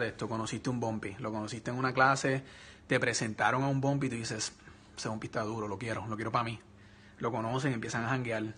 esto, conociste un bumpy, lo conociste en una clase, te presentaron a un bumpy y tú dices, ese bumpy está duro, lo quiero, lo quiero para mí. Lo conocen, empiezan a janguear.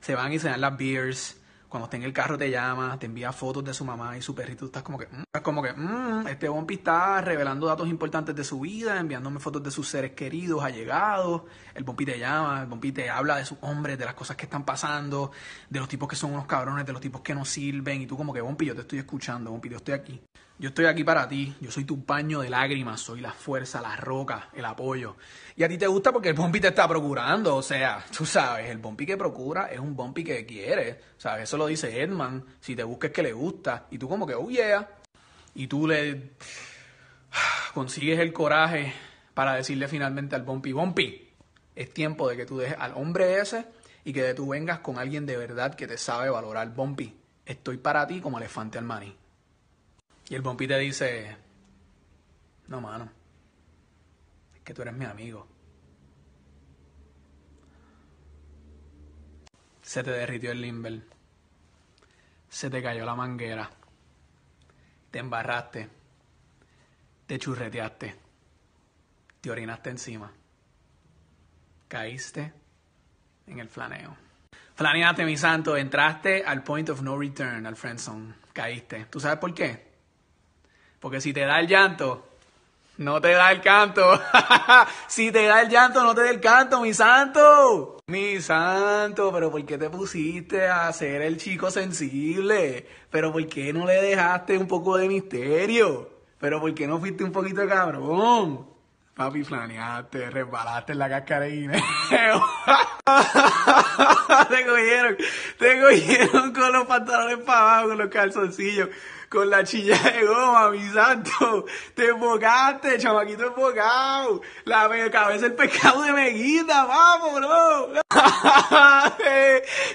Se van y se dan las beers, cuando está en el carro te llama, te envía fotos de su mamá y su perrito, estás como que, mm", como que, mm, este Bumpy está revelando datos importantes de su vida, enviándome fotos de sus seres queridos, allegados. El Bumpy te llama, el Bumpy te habla de sus hombres, de las cosas que están pasando, de los tipos que son unos cabrones, de los tipos que no sirven. Y tú como que, Bumpy, yo te estoy escuchando, Bumpy, yo estoy aquí. Yo estoy aquí para ti, yo soy tu paño de lágrimas, soy la fuerza, la roca, el apoyo. Y a ti te gusta porque el Bumpy te está procurando, o sea, tú sabes, el Bumpy que procura es un Bumpy que quiere, ¿sabes? Eso lo dice Edman, si te buscas que le gusta, y tú como que, oh yeah, y tú le consigues el coraje para decirle finalmente al Bumpy, Bumpy, es tiempo de que tú dejes al hombre ese y que tú vengas con alguien de verdad que te sabe valorar, Bumpy, estoy para ti como elefante al maní. Y el Bumpy te dice, no, mano, es que tú eres mi amigo. Se te derritió el limber. Se te cayó la manguera. Te embarraste. Te churreteaste. Te orinaste encima. Caíste en el flaneo. Flaneaste, mi santo. Entraste al point of no return, al friendzone. Caíste. ¿Tú sabes por qué? Porque si te da el llanto, no te da el canto. si te da el llanto, no te da el canto, mi santo. Mi santo, pero ¿por qué te pusiste a ser el chico sensible? Pero ¿por qué no le dejaste un poco de misterio? Pero ¿por qué no fuiste un poquito cabrón? Papi, flaneaste, resbalaste en la cascarina. te cogieron, te cogieron con los pantalones para abajo, con los calzoncillos con la chilla de goma, mi santo. Te enfocaste, chamaquito enfocado. La cabeza el pescado de Meguita, vamos, bro.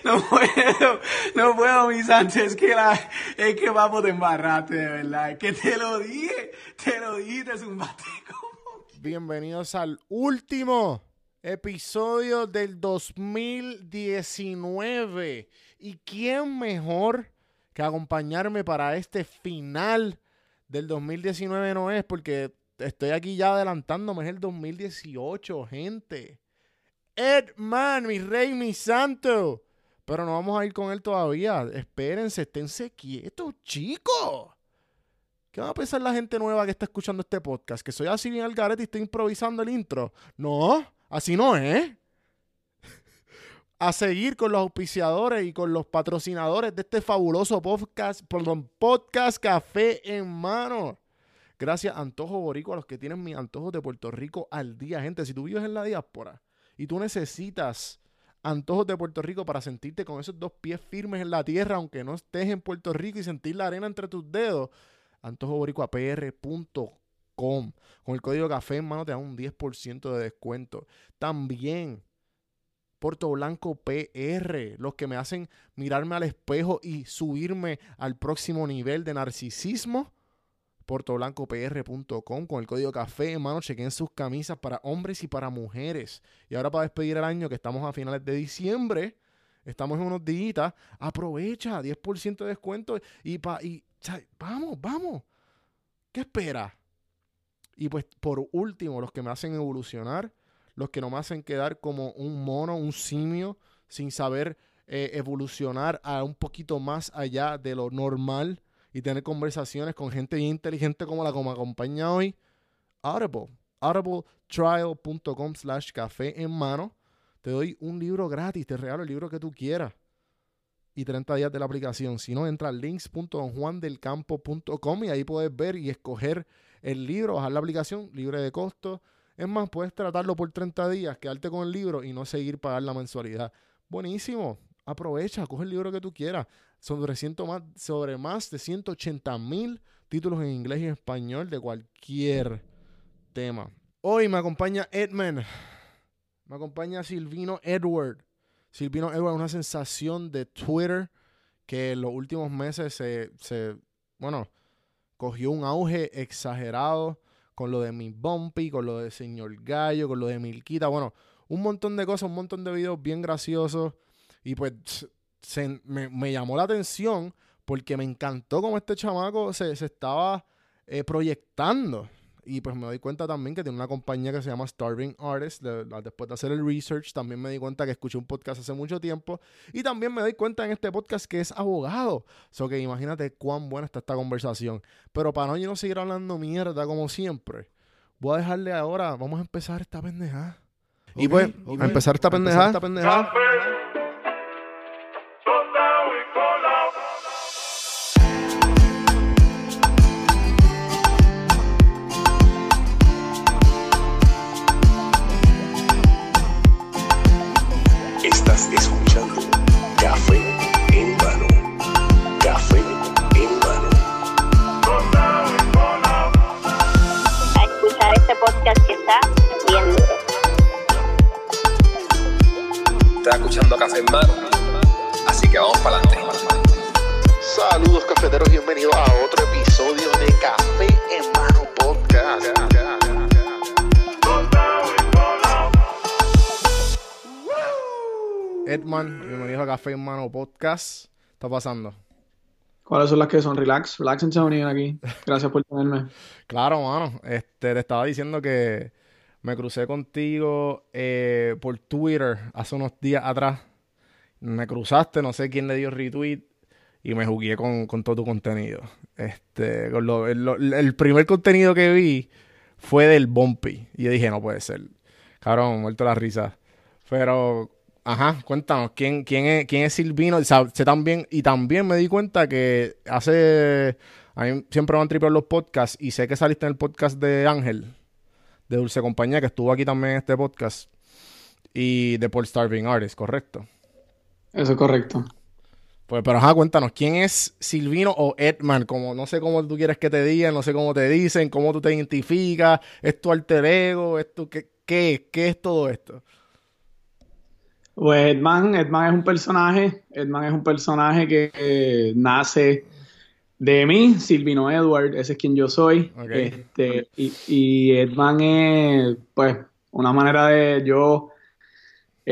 no puedo, no puedo, mi santo. Es que la, es que vamos, te embarraste, de verdad. Es que te lo dije, te lo dije, te zumbaste como... Bienvenidos al último episodio del 2019. ¿Y quién mejor que acompañarme para este final del 2019 no es, porque estoy aquí ya adelantándome, es el 2018, gente. Edman, mi rey, mi santo. Pero no vamos a ir con él todavía. Espérense, esténse quietos, chicos. ¿Qué va a pensar la gente nueva que está escuchando este podcast? ¿Que soy así bien al garete y estoy improvisando el intro? No, así no es a seguir con los auspiciadores y con los patrocinadores de este fabuloso podcast, perdón, podcast Café en Mano. Gracias Antojo Borico, a los que tienen mis antojos de Puerto Rico al día. Gente, si tú vives en la diáspora y tú necesitas antojos de Puerto Rico para sentirte con esos dos pies firmes en la tierra, aunque no estés en Puerto Rico y sentir la arena entre tus dedos, antojoboricoapr.com. Con el código café en mano te da un 10% de descuento. También Puerto Blanco PR, los que me hacen mirarme al espejo y subirme al próximo nivel de narcisismo. PortoBlancoPR.com con el código café, hermano, chequen sus camisas para hombres y para mujeres. Y ahora para despedir el año, que estamos a finales de diciembre, estamos en unos días, aprovecha, 10% de descuento y, pa, y vamos, vamos. ¿Qué espera? Y pues por último, los que me hacen evolucionar, los que no me hacen quedar como un mono, un simio, sin saber eh, evolucionar a un poquito más allá de lo normal y tener conversaciones con gente inteligente como la que me acompaña hoy. Audible, audibletrial.com slash café en mano. Te doy un libro gratis, te regalo el libro que tú quieras. Y 30 días de la aplicación. Si no, entra a links.juandelcampo.com y ahí puedes ver y escoger el libro, bajar la aplicación libre de costo es más, puedes tratarlo por 30 días, quedarte con el libro y no seguir pagar la mensualidad. Buenísimo. Aprovecha, coge el libro que tú quieras. Sobre, más, sobre más de 180 mil títulos en inglés y español de cualquier tema. Hoy me acompaña Edmund. Me acompaña Silvino Edward. Silvino Edward una sensación de Twitter que en los últimos meses se, se bueno, cogió un auge exagerado con lo de mi Bumpy, con lo de Señor Gallo, con lo de Milquita, bueno, un montón de cosas, un montón de videos bien graciosos. Y pues me, llamó la atención porque me encantó cómo este chamaco se, estaba eh, proyectando. Y pues me doy cuenta también que tiene una compañía que se llama Starving Artists. después de hacer el research, también me di cuenta que escuché un podcast hace mucho tiempo. Y también me doy cuenta en este podcast que es abogado. So que imagínate cuán buena está esta conversación. Pero para no yo no seguir hablando mierda como siempre, voy a dejarle ahora. Vamos a empezar esta pendejada. y pues, a empezar esta pendejada. Esta pendejada. Café en Mano. Así que vamos para adelante. Saludos cafeteros, bienvenidos a otro episodio de Café en Mano Podcast. Edman, bienvenido a Café en Mano Podcast. ¿Qué está pasando? ¿Cuáles son las que son? Relax, relax en Sony aquí. Gracias por tenerme. claro, mano. Este, te estaba diciendo que me crucé contigo eh, por Twitter hace unos días atrás. Me cruzaste, no sé quién le dio retweet y me jugué con, todo tu contenido. Este, el, primer contenido que vi fue del Bumpy. Y yo dije, no puede ser. Cabrón, muerto la risa. Pero, ajá, cuéntanos, ¿quién, quién, es, quién es Silvino? sé también, y también me di cuenta que hace. A mí siempre han tripeado los podcasts y sé que saliste en el podcast de Ángel de Dulce Compañía, que estuvo aquí también en este podcast, y de Paul Starving Artist, ¿correcto? Eso es correcto. Pues, pero ajá, cuéntanos, ¿quién es Silvino o Edman? Como, no sé cómo tú quieres que te digan, no sé cómo te dicen, cómo tú te identificas, ¿es tu alter ego? ¿Es tu, qué, qué, qué es todo esto? Pues Edman, Edman es un personaje, Edman es un personaje que nace de mí, Silvino Edward, ese es quien yo soy. Este, y, y, Edman es, pues, una manera de yo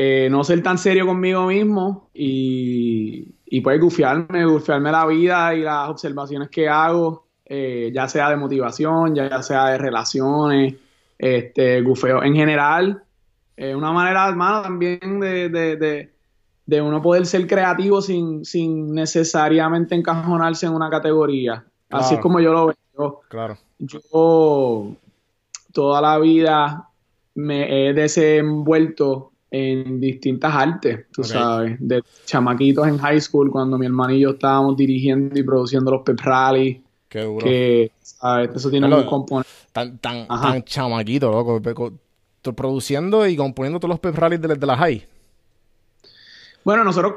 eh, no ser tan serio conmigo mismo y, y pues gufiarme, gufiarme la vida y las observaciones que hago, eh, ya sea de motivación, ya, sea de relaciones, este, gufeo en general. Es una manera, hermano, también de de uno poder ser creativo sin, sin necesariamente encajonarse en una categoría. Así es como yo lo veo. Claro. Yo toda la vida me he desenvuelto en distintas artes, tú sabes, de chamaquitos en high school cuando mi hermano y yo estábamos dirigiendo y produciendo los pep rally. Qué duro. Que, ¿sabes? Eso tiene un componente. Tan, tan, tan chamaquito, loco. Produciendo y componiendo todos los pep rallies de, de la high. Bueno, nosotros,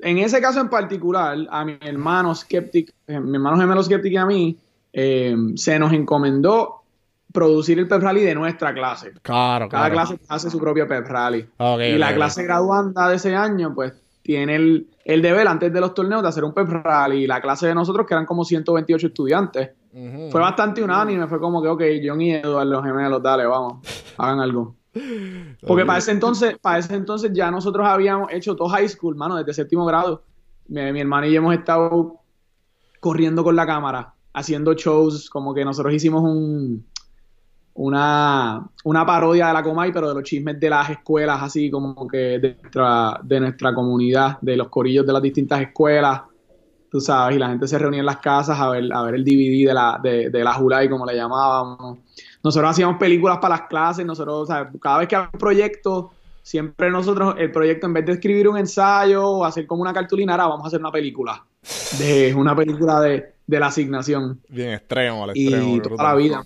en ese caso en particular, a mi hermano Skeptic, eh, mi hermano gemelo Skeptic y a mí, eh, se nos encomendó producir el pep rally de nuestra clase. Claro, Cada clase hace su propio pep rally. y la clase graduanda de ese año, pues, tiene el, el, deber antes de los torneos de hacer un pep rally. Y la clase de nosotros, que eran como 128 estudiantes, fue bastante unánime. Fue como que, ok, John y Eduardo, los gemelos, dale, vamos, hagan algo. Porque para ese entonces, para ese entonces ya nosotros habíamos hecho todo high school, mano, desde séptimo grado. Mi, hermano y yo hemos estado corriendo con la cámara, haciendo shows, como que nosotros hicimos un una, una parodia de la Comay, pero de los chismes de las escuelas, así como que de nuestra, de nuestra comunidad, de los corillos de las distintas escuelas, tú sabes, y la gente se reunía en las casas a ver, a ver el DVD de la, de, de la Julay, como le llamábamos. Nosotros hacíamos películas para las clases, nosotros, cada vez que había un proyecto, siempre nosotros, el proyecto, en vez de escribir un ensayo o hacer como una cartulina, ahora vamos a hacer una película. De una película de, de la asignación. Bien extremo, al extremo. Y toda la vida.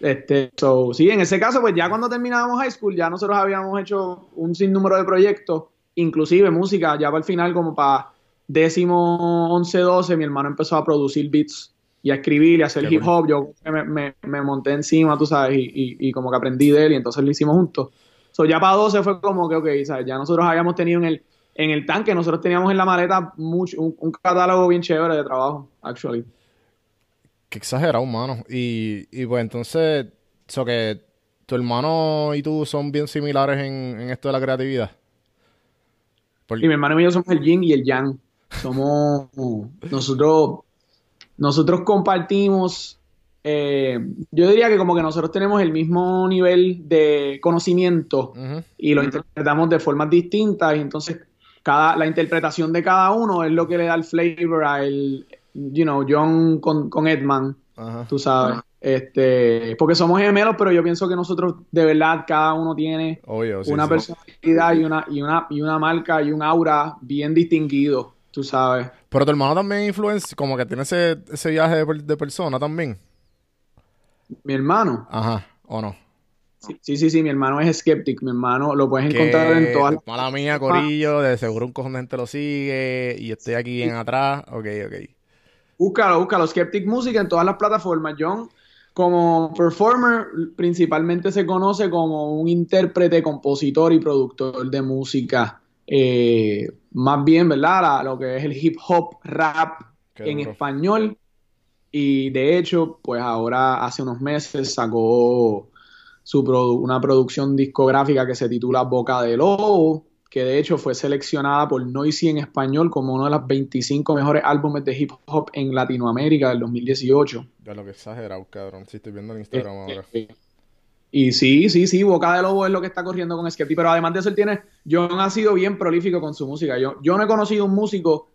Este, so, sí, en ese caso, pues ya cuando terminábamos high school, ya nosotros habíamos hecho un sinnúmero de proyectos, inclusive música, ya para el final, como para décimo, once, doce, mi hermano empezó a producir beats y a escribir y a hacer hip hop. Yo me, me, monté encima, tú sabes, y, y, como que aprendí de él y entonces lo hicimos juntos. So, ya para 12 fue como que, ok, ¿sabes? ya nosotros habíamos tenido en el, en el tanque, nosotros teníamos en la maleta mucho, un, catálogo bien chévere de trabajo, actually. Qué exagerado, mano. Y, y pues entonces, que tu hermano y tú son bien similares en, en esto de la creatividad. Y mi hermano y yo somos el yin y el yang. Somos, nosotros nosotros compartimos eh, yo diría que como que nosotros tenemos el mismo nivel de conocimiento y lo interpretamos de formas distintas y entonces cada, la interpretación de cada uno es lo que le da el flavor a el, you know, John con, con Edman, Ajá. tú sabes. Este, porque somos gemelos, pero yo pienso que nosotros de verdad cada uno tiene Obvio, sí, una sí. personalidad y una, y una, y una marca y un aura bien distinguido, tú sabes. Pero tu hermano también influencia, como que tiene ese, ese viaje de, de persona también. Mi hermano, Ajá, ¿o no? sí, sí, sí, sí, mi hermano es skeptic, mi hermano lo puedes encontrar en todas las... Mala mía, Corillo, de seguro un cojón de gente lo sigue y estoy aquí bien atrás. Ok, ok. Búscalo, búscalo, Skeptic Music en todas las plataformas. John, como performer, principalmente se conoce como un intérprete, compositor y productor de música. eh, más bien, ¿verdad? La- lo que es el hip hop, rap Qué en duro. español. Y de hecho, pues ahora hace unos meses sacó su produ- una producción discográfica que se titula Boca de Lobo, que de hecho fue seleccionada por Noisy en español como uno de los 25 mejores álbumes de hip hop en Latinoamérica del 2018. Ya lo que exagerado, cabrón. Sí, estoy viendo en Instagram ahora. Eh, Y sí, sí, sí, Boca de Lobo es lo que está corriendo con Skeptic, pero además de eso él tiene, John ha sido bien prolífico con su música. Yo, yo no he conocido un músico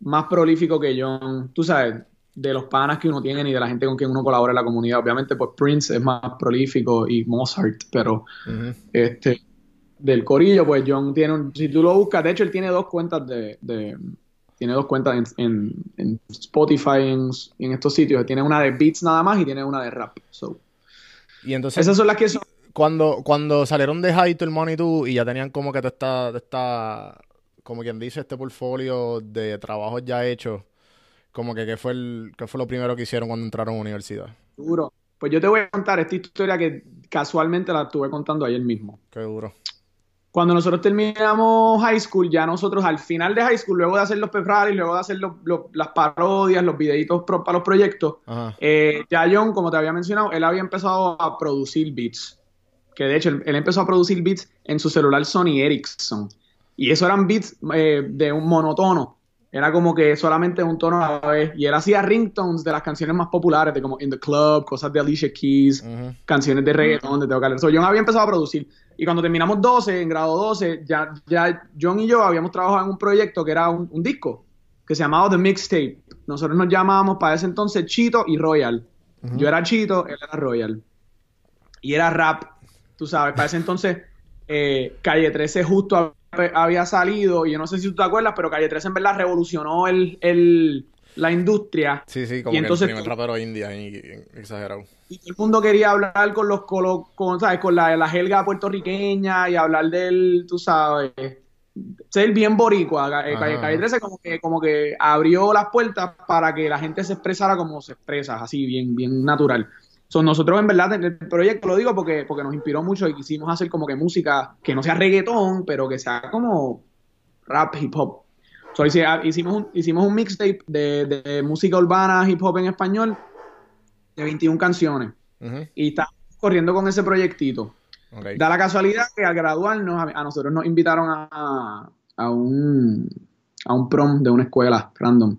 más prolífico que John, tú sabes, de los panas que uno tiene y de la gente con quien uno colabora en la comunidad. Obviamente, pues Prince es más prolífico y Mozart, pero este del corillo, pues John tiene un, si tú lo buscas, de hecho él tiene dos cuentas de, de- tiene dos cuentas en, en- en Spotify en, en estos sitios, tiene una de beats nada más y tiene una de rap. So, Y entonces, esas son las que son cuando, cuando salieron de High, tu hermano y tú, y ya tenían como que te está, te está, como quien dice, este portfolio de trabajos ya hechos, como que qué fue, el, qué fue lo primero que hicieron cuando entraron a la universidad. duro. Pues yo te voy a contar esta historia que casualmente la estuve contando ayer mismo. Qué duro. Cuando nosotros terminamos high school, ya nosotros al final de high school, luego de hacer los rallies, luego de hacer los- los- las parodias, los videitos pro- para los proyectos. Eh, ya John, como te había mencionado, él había empezado a producir beats. Que de hecho, él, él empezó a producir beats en su celular Sony Ericsson. Y eso eran beats eh, de un monotono. Era como que solamente un tono a la vez. Y él hacía ringtones de las canciones más populares, de como In the Club, cosas de Alicia Keys, canciones de reggaetón, de Teo Calderón. So, John había empezado a producir. Y cuando terminamos 12, en grado 12, ya, ya John y yo habíamos trabajado en un proyecto que era un, un disco, que se llamaba The Mixtape. Nosotros nos llamábamos para ese entonces Chito y Royal. Yo era Chito, él era Royal. Y era rap, tú sabes, para ese entonces eh, Calle 13 justo hab- había salido, y yo no sé si tú te acuerdas, pero Calle 13 en verdad revolucionó el, el- la industria. Sí, sí, como Y que entonces- el primer rapero india, y- y- exagerado. Y todo el mundo quería hablar con los colo- con, ¿sabes? con la, la jerga puertorriqueña y hablar del, tú sabes, ser bien boricua. Eh. Calle 13 como que, como que abrió las puertas para que la gente se expresara como se expresa, así, bien, bien natural. So, nosotros en verdad en el proyecto lo digo porque, porque nos inspiró mucho y quisimos hacer como que música que no sea reggaetón, pero que sea como rap, hip hop. So, hice- hicimos un, hicimos un mixtape de, de música urbana, hip hop en español, de 21 canciones. Y estábamos corriendo con ese proyectito. Da la casualidad que al graduarnos, a, a nosotros nos invitaron a, a un, a un prom de una escuela random.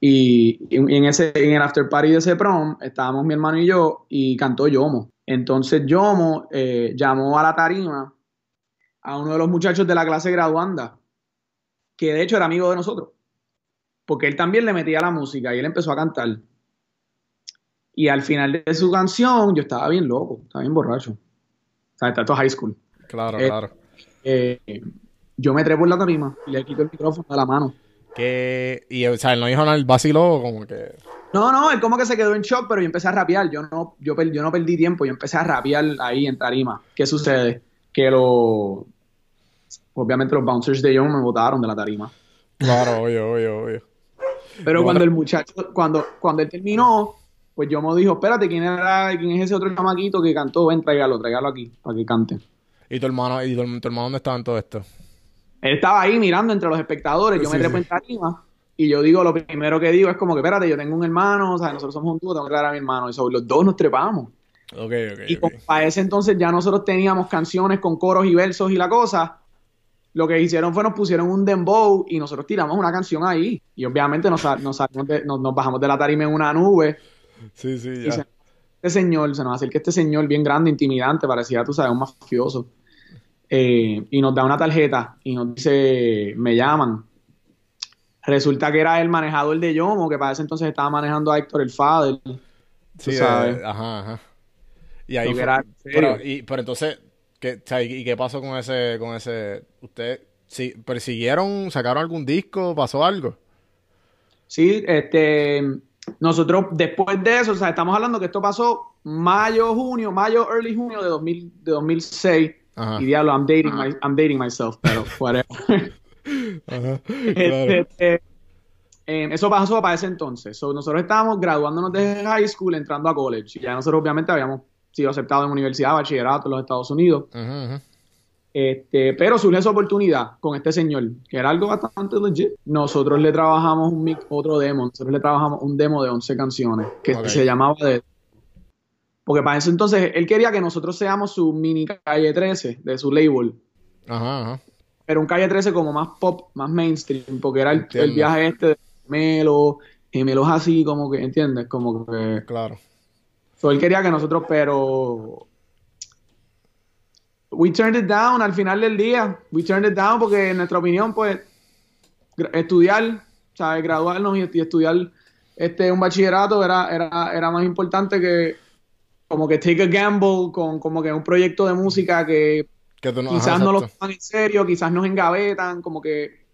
Y, y en, ese, en el after party de ese prom estábamos mi hermano y yo y cantó Yomo. Entonces Yomo eh, llamó a la tarima a uno de los muchachos de la clase graduanda, que de hecho era amigo de nosotros, porque él también le metía la música y él empezó a cantar. Y al final de su canción yo estaba bien loco, estaba bien borracho. O sea, está todo high school. Claro, Eh, claro. Eh, yo me trepo en la tarima y le quito el micrófono de la mano. Que, y, o sea, él no dijo nada, el vaciló, como que... No, no, él como que se quedó en shock, pero yo empecé a rapear. Yo no, yo, per- yo no perdí tiempo, yo empecé a rapear ahí en tarima. ¿Qué sucede? Que lo... Obviamente los bouncers de John me botaron de la tarima. Claro, obvio, obvio, obvio. Pero cuando el muchacho, cuando, cuando él terminó, pues yo me dijo, espérate, ¿quién era, quién es ese otro chamaquito que cantó? Ven, tráigalo, tráigalo aquí, para que cante. ¿Y tu hermano, y tu, tu hermano dónde estaba en todo esto? Él estaba ahí mirando entre los espectadores, yo Sí, me trepo sí. en tarima y yo digo, lo primero que digo es como que, espérate, yo tengo un hermano, o sea, nosotros somos un dúo, tengo que dar a mi hermano, y sobre los dos nos trepamos. Ok, ok, Y ok. como para ese entonces ya nosotros teníamos canciones con coros y versos y la cosa, lo que hicieron fue nos pusieron un dembow y nosotros tiramos una canción ahí. Y obviamente nos, nos, salimos de- nos, nos bajamos de la tarima en una nube Sí, sí, y ya. se este señor, se nos acerca este señor bien grande, intimidante, parecía, tú sabes, un mafioso. Eh, y nos da una tarjeta y nos dice, me llaman. Resulta que era el manejador de Yomo, que para ese entonces estaba manejando a Héctor el Fader. Sí, sabes. eh, ajá, ajá. Y ahí fue- era pero, serio. y, pero entonces, ¿qué, o sea, ¿y y qué pasó con ese, con ese, usted, sí, persiguieron, sacaron algún disco, pasó algo? Sí, este, nosotros después de eso, o sea, estamos hablando que esto pasó mayo, junio, mayo, early junio de, 2000, de 2006. Ajá. Y diablo, I'm dating, my- I'm dating myself, pero whatever. Ajá, Este, este, eh, eso pasó para ese entonces. So, nosotros estábamos graduándonos de high school, entrando a college. Y ya nosotros obviamente habíamos sido aceptados en universidad, bachillerato en los Estados Unidos. Este, pero surge esa oportunidad con este señor, que era algo bastante legit. Nosotros le trabajamos un mic- otro demo, nosotros le trabajamos un demo de 11 canciones, que se llamaba de... Porque para ese entonces él quería que nosotros seamos su mini calle 13 de su label, Ajá, ajá. pero un calle 13 como más pop, más mainstream, porque era el, viaje este de gemelos, gemelos así, como que, ¿entiendes? Como que... Claro. So, él quería que nosotros, pero. We turned it down al final del día. We turned it down porque, en nuestra opinión, pues, estudiar, ¿sabes? Graduarnos y, y estudiar este, un bachillerato era, era, era más importante que, como que take a gamble con como que un proyecto de música que Que tú no, quizás ajá, no lo toman en serio, quizás nos engavetan, como que.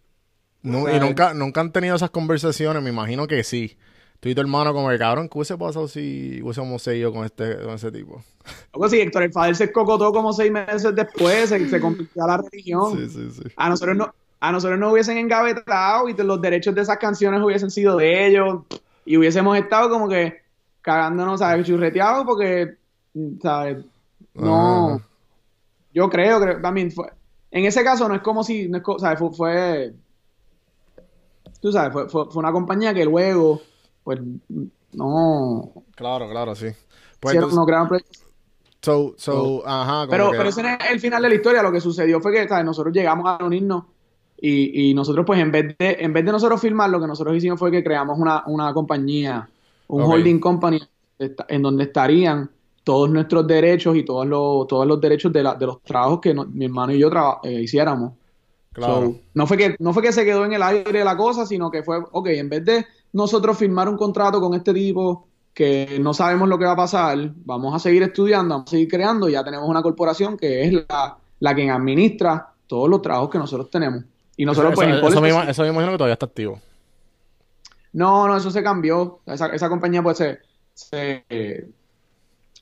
No, y nunca, nunca han tenido esas conversaciones, me imagino que sí. Tú y tu hermano como que, cabrón, ¿qué hubiese pasado si hubiésemos seguido con este, con ese tipo? Algo así, Héctor el Fader se escocotó como seis meses después, se, se convirtió a la religión. Sí, sí, sí. a nosotros no a nosotros no hubiesen engavetado y los derechos de esas canciones hubiesen sido de ellos y hubiésemos estado como que cagándonos, ¿sabes? Churreteados porque, ¿sabes? No, yo creo, creo, también fue, en ese caso no es como si, no es ¿sabes? Fue, fue- tú sabes, fue, fue, fue una compañía que luego, pues, no, Claro, claro, sí. Pues hicieron- entonces, no crearon proyectos. so, so, ajá, Pero, que- pero ese no es el final de la historia. Lo que sucedió fue que ¿sabes? nosotros llegamos a unirnos y, y nosotros, pues, en vez de en vez de nosotros firmar, lo que nosotros hicimos fue que creamos una, una compañía, un holding company, en donde estarían todos nuestros derechos y todos los, todos los derechos de, la- de los trabajos que no- mi hermano y yo traba- eh, hiciéramos. claro. So, no, fue que, no fue que se quedó en el aire la cosa, sino que fue, ok, en vez de nosotros firmar un contrato con este tipo que no sabemos lo que va a pasar, vamos a seguir estudiando, vamos a seguir creando ya tenemos una corporación que es la, la que administra todos los trabajos que nosotros tenemos. Y nosotros, eso, pues, eso, me, pues, eso me imagino que todavía está activo. no, no, eso se cambió. Esa, esa compañía, pues, se, se eh,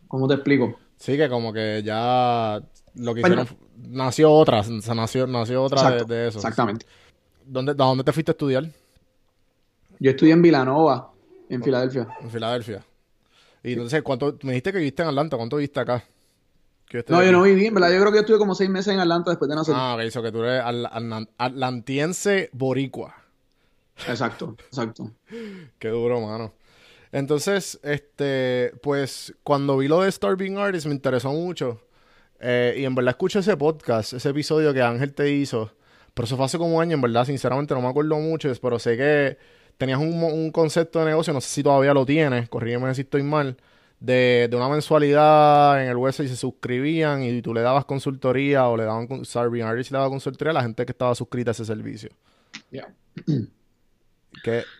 ¿cómo te explico? Sí, que como que ya lo que Bueno. hicieron, fu- nació otra, nació, nació otra de, de eso. Exactamente. ¿Dónde, ¿A dónde te fuiste a estudiar? Yo estudié en Villanova, en Filadelfia. En Filadelfia. Y entonces, ¿cuánto, me dijiste que viviste en Atlanta, ¿cuánto viviste acá? No, yo no viví, en verdad. Yo creo que yo estuve como seis meses en Atlanta después de nacer. Ah, ok, eso que tú eres atlantiense boricua. Exacto, exacto. Qué duro, mano. Entonces, este, pues, cuando vi lo de Starving Artist me interesó mucho. Eh, y en verdad escuché ese podcast, ese episodio que Ángel te hizo. Pero eso fue hace como un año, en verdad, sinceramente no me acuerdo mucho. Pero sé que tenías un, concepto de negocio, no sé si todavía lo tienes, corrígeme si estoy mal, de, de una mensualidad en el website y se suscribían y tú le dabas consultoría o le daban Starving Artist le daba consultoría a la gente que estaba suscrita a ese servicio.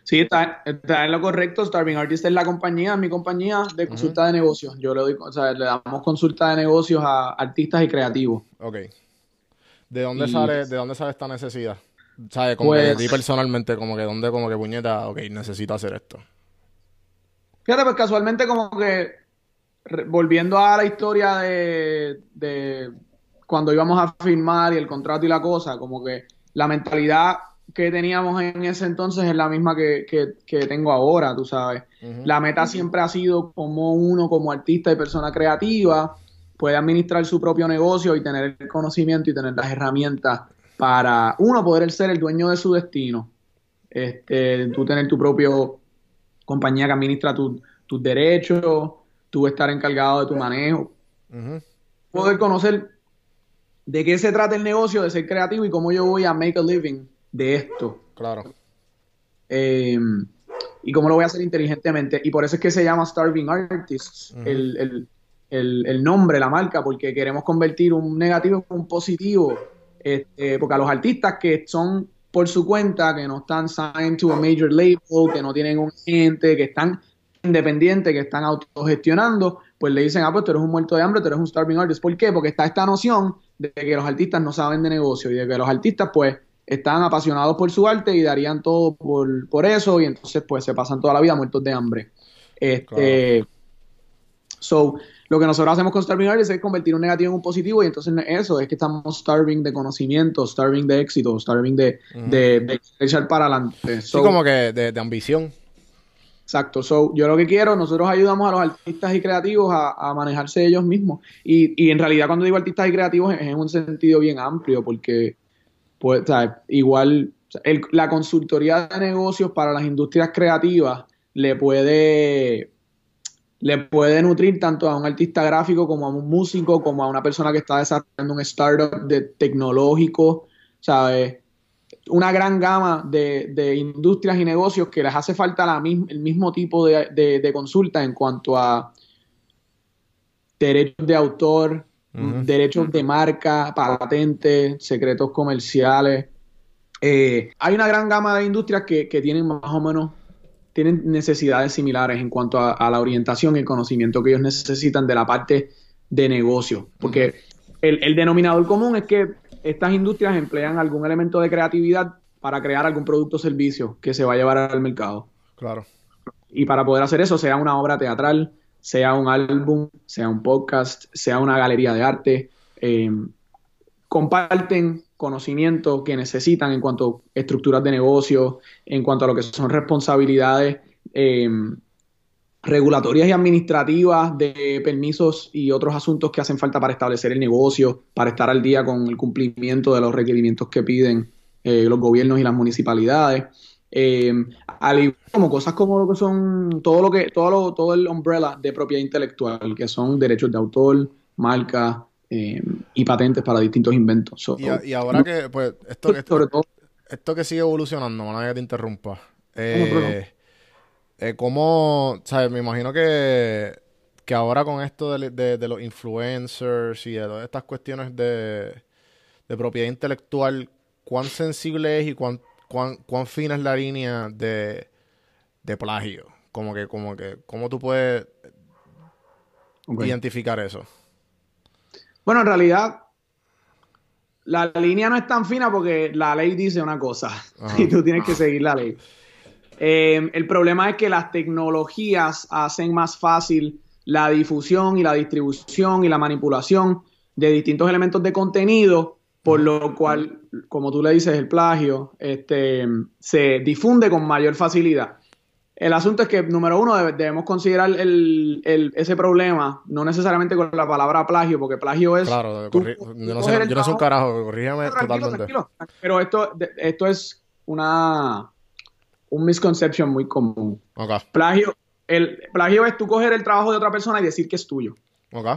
Sí, está, está en lo correcto. Starving Artist es la compañía, mi compañía de consulta de negocios. Yo le doy, o sea, le damos consulta de negocios a artistas y creativos. Ok. ¿De dónde Y- sale, de dónde sale esta necesidad? ¿Sabes? Como Pues- que de ti personalmente, como que dónde, como que puñeta, ok, necesito hacer esto. Fíjate, pues casualmente como que volviendo a la historia de, de cuando íbamos a firmar y el contrato y la cosa, como que la mentalidad que teníamos en ese entonces es la misma que, que- que tengo ahora, tú sabes. La meta siempre ha sido como uno, como artista y persona creativa, puede administrar su propio negocio y tener el conocimiento y tener las herramientas para, uno, poder ser el dueño de su destino. Este, tú tener tu propio compañía que administra tu- tus derechos, tú estar encargado de tu manejo, poder conocer de qué se trata el negocio, de ser creativo y cómo yo voy a make a living de esto. Claro. Eh, ¿Y cómo lo voy a hacer inteligentemente? Y por eso es que se llama Starving Artists, el, el, el, el nombre, la marca, porque queremos convertir un negativo en un positivo. Este, porque a los artistas que son por su cuenta, que no están signed to a major label, que no tienen un agente, que están independientes, que están autogestionando, pues le dicen, ah, pues tú eres un muerto de hambre, tú eres un starving artist. ¿Por qué? Porque está esta noción de que los artistas no saben de negocio y de que los artistas, pues, están apasionados por su arte y darían todo por, por eso y entonces, pues, se pasan toda la vida muertos de hambre. Este, So, lo que nosotros hacemos con Starving Artists es convertir un negativo en un positivo y entonces eso es que estamos starving de conocimiento, starving de éxito, starving de, de, de echar para adelante. Sí, So, como que de, de ambición. Exacto. So, yo lo que quiero, nosotros ayudamos a los artistas y creativos a, a manejarse ellos mismos. Y, y en realidad cuando digo artistas y creativos es en un sentido bien amplio porque, pues, o sea, igual el- la consultoría de negocios para las industrias creativas le puede le puede nutrir tanto a un artista gráfico como a un músico, como a una persona que está desarrollando un startup de tecnológico, ¿sabes? Una gran gama de, de industrias y negocios que les hace falta la el mismo tipo de, de- de consulta en cuanto a derechos de autor, derechos de marca, patentes, secretos comerciales. Eh, hay una gran gama de industrias que, que tienen más o menos tienen necesidades similares en cuanto a, a la orientación y el conocimiento que ellos necesitan de la parte de negocio. Porque el, el denominador común es que estas industrias emplean algún elemento de creatividad para crear algún producto o servicio que se va a llevar al mercado. Claro. Y para poder hacer eso, sea una obra teatral, sea un álbum, sea un podcast, sea una galería de arte, eh, comparten conocimiento que necesitan en cuanto a estructuras de negocio, en cuanto a lo que son responsabilidades eh, regulatorias y administrativas de permisos y otros asuntos que hacen falta para establecer el negocio, para estar al día con el cumplimiento de los requerimientos que piden eh, los gobiernos y las municipalidades. Eh, al igual como cosas como lo que son todo lo que todo lo, todo el umbrella de propiedad intelectual que son derechos de autor marca eh, y patentes para distintos inventos So, Y, a- y ahora que, pues, esto, esto, sobre todo esto que sigue evolucionando, no que te interrumpa. Eh, eh, ¿Cómo, sabes? Me imagino que, que ahora con esto de, de- de los influencers y de todas estas cuestiones de, de propiedad intelectual, ¿cuán sensible es y cuán, cuán, cuán fina es la línea de, de plagio? Como que, como que, ¿cómo tú puedes identificar eso? Bueno, en realidad, la línea no es tan fina porque la ley dice una cosa y tú tienes que seguir la ley. Eh, el problema es que las tecnologías hacen más fácil la difusión y la distribución y la manipulación de distintos elementos de contenido, por lo cual, como tú le dices, el plagio este, se difunde con mayor facilidad. El asunto es que, número uno, debe- debemos considerar el- el- ese problema, no necesariamente con la palabra plagio, porque plagio es... Claro, tú- corri- tú yo no sé, el yo no sé un carajo, corrígeme totalmente. tranquilo. Pero esto, esto es una un misconception muy común. Ok, Plagio, el plagio es tú coger el trabajo de otra persona y decir que es tuyo. ok.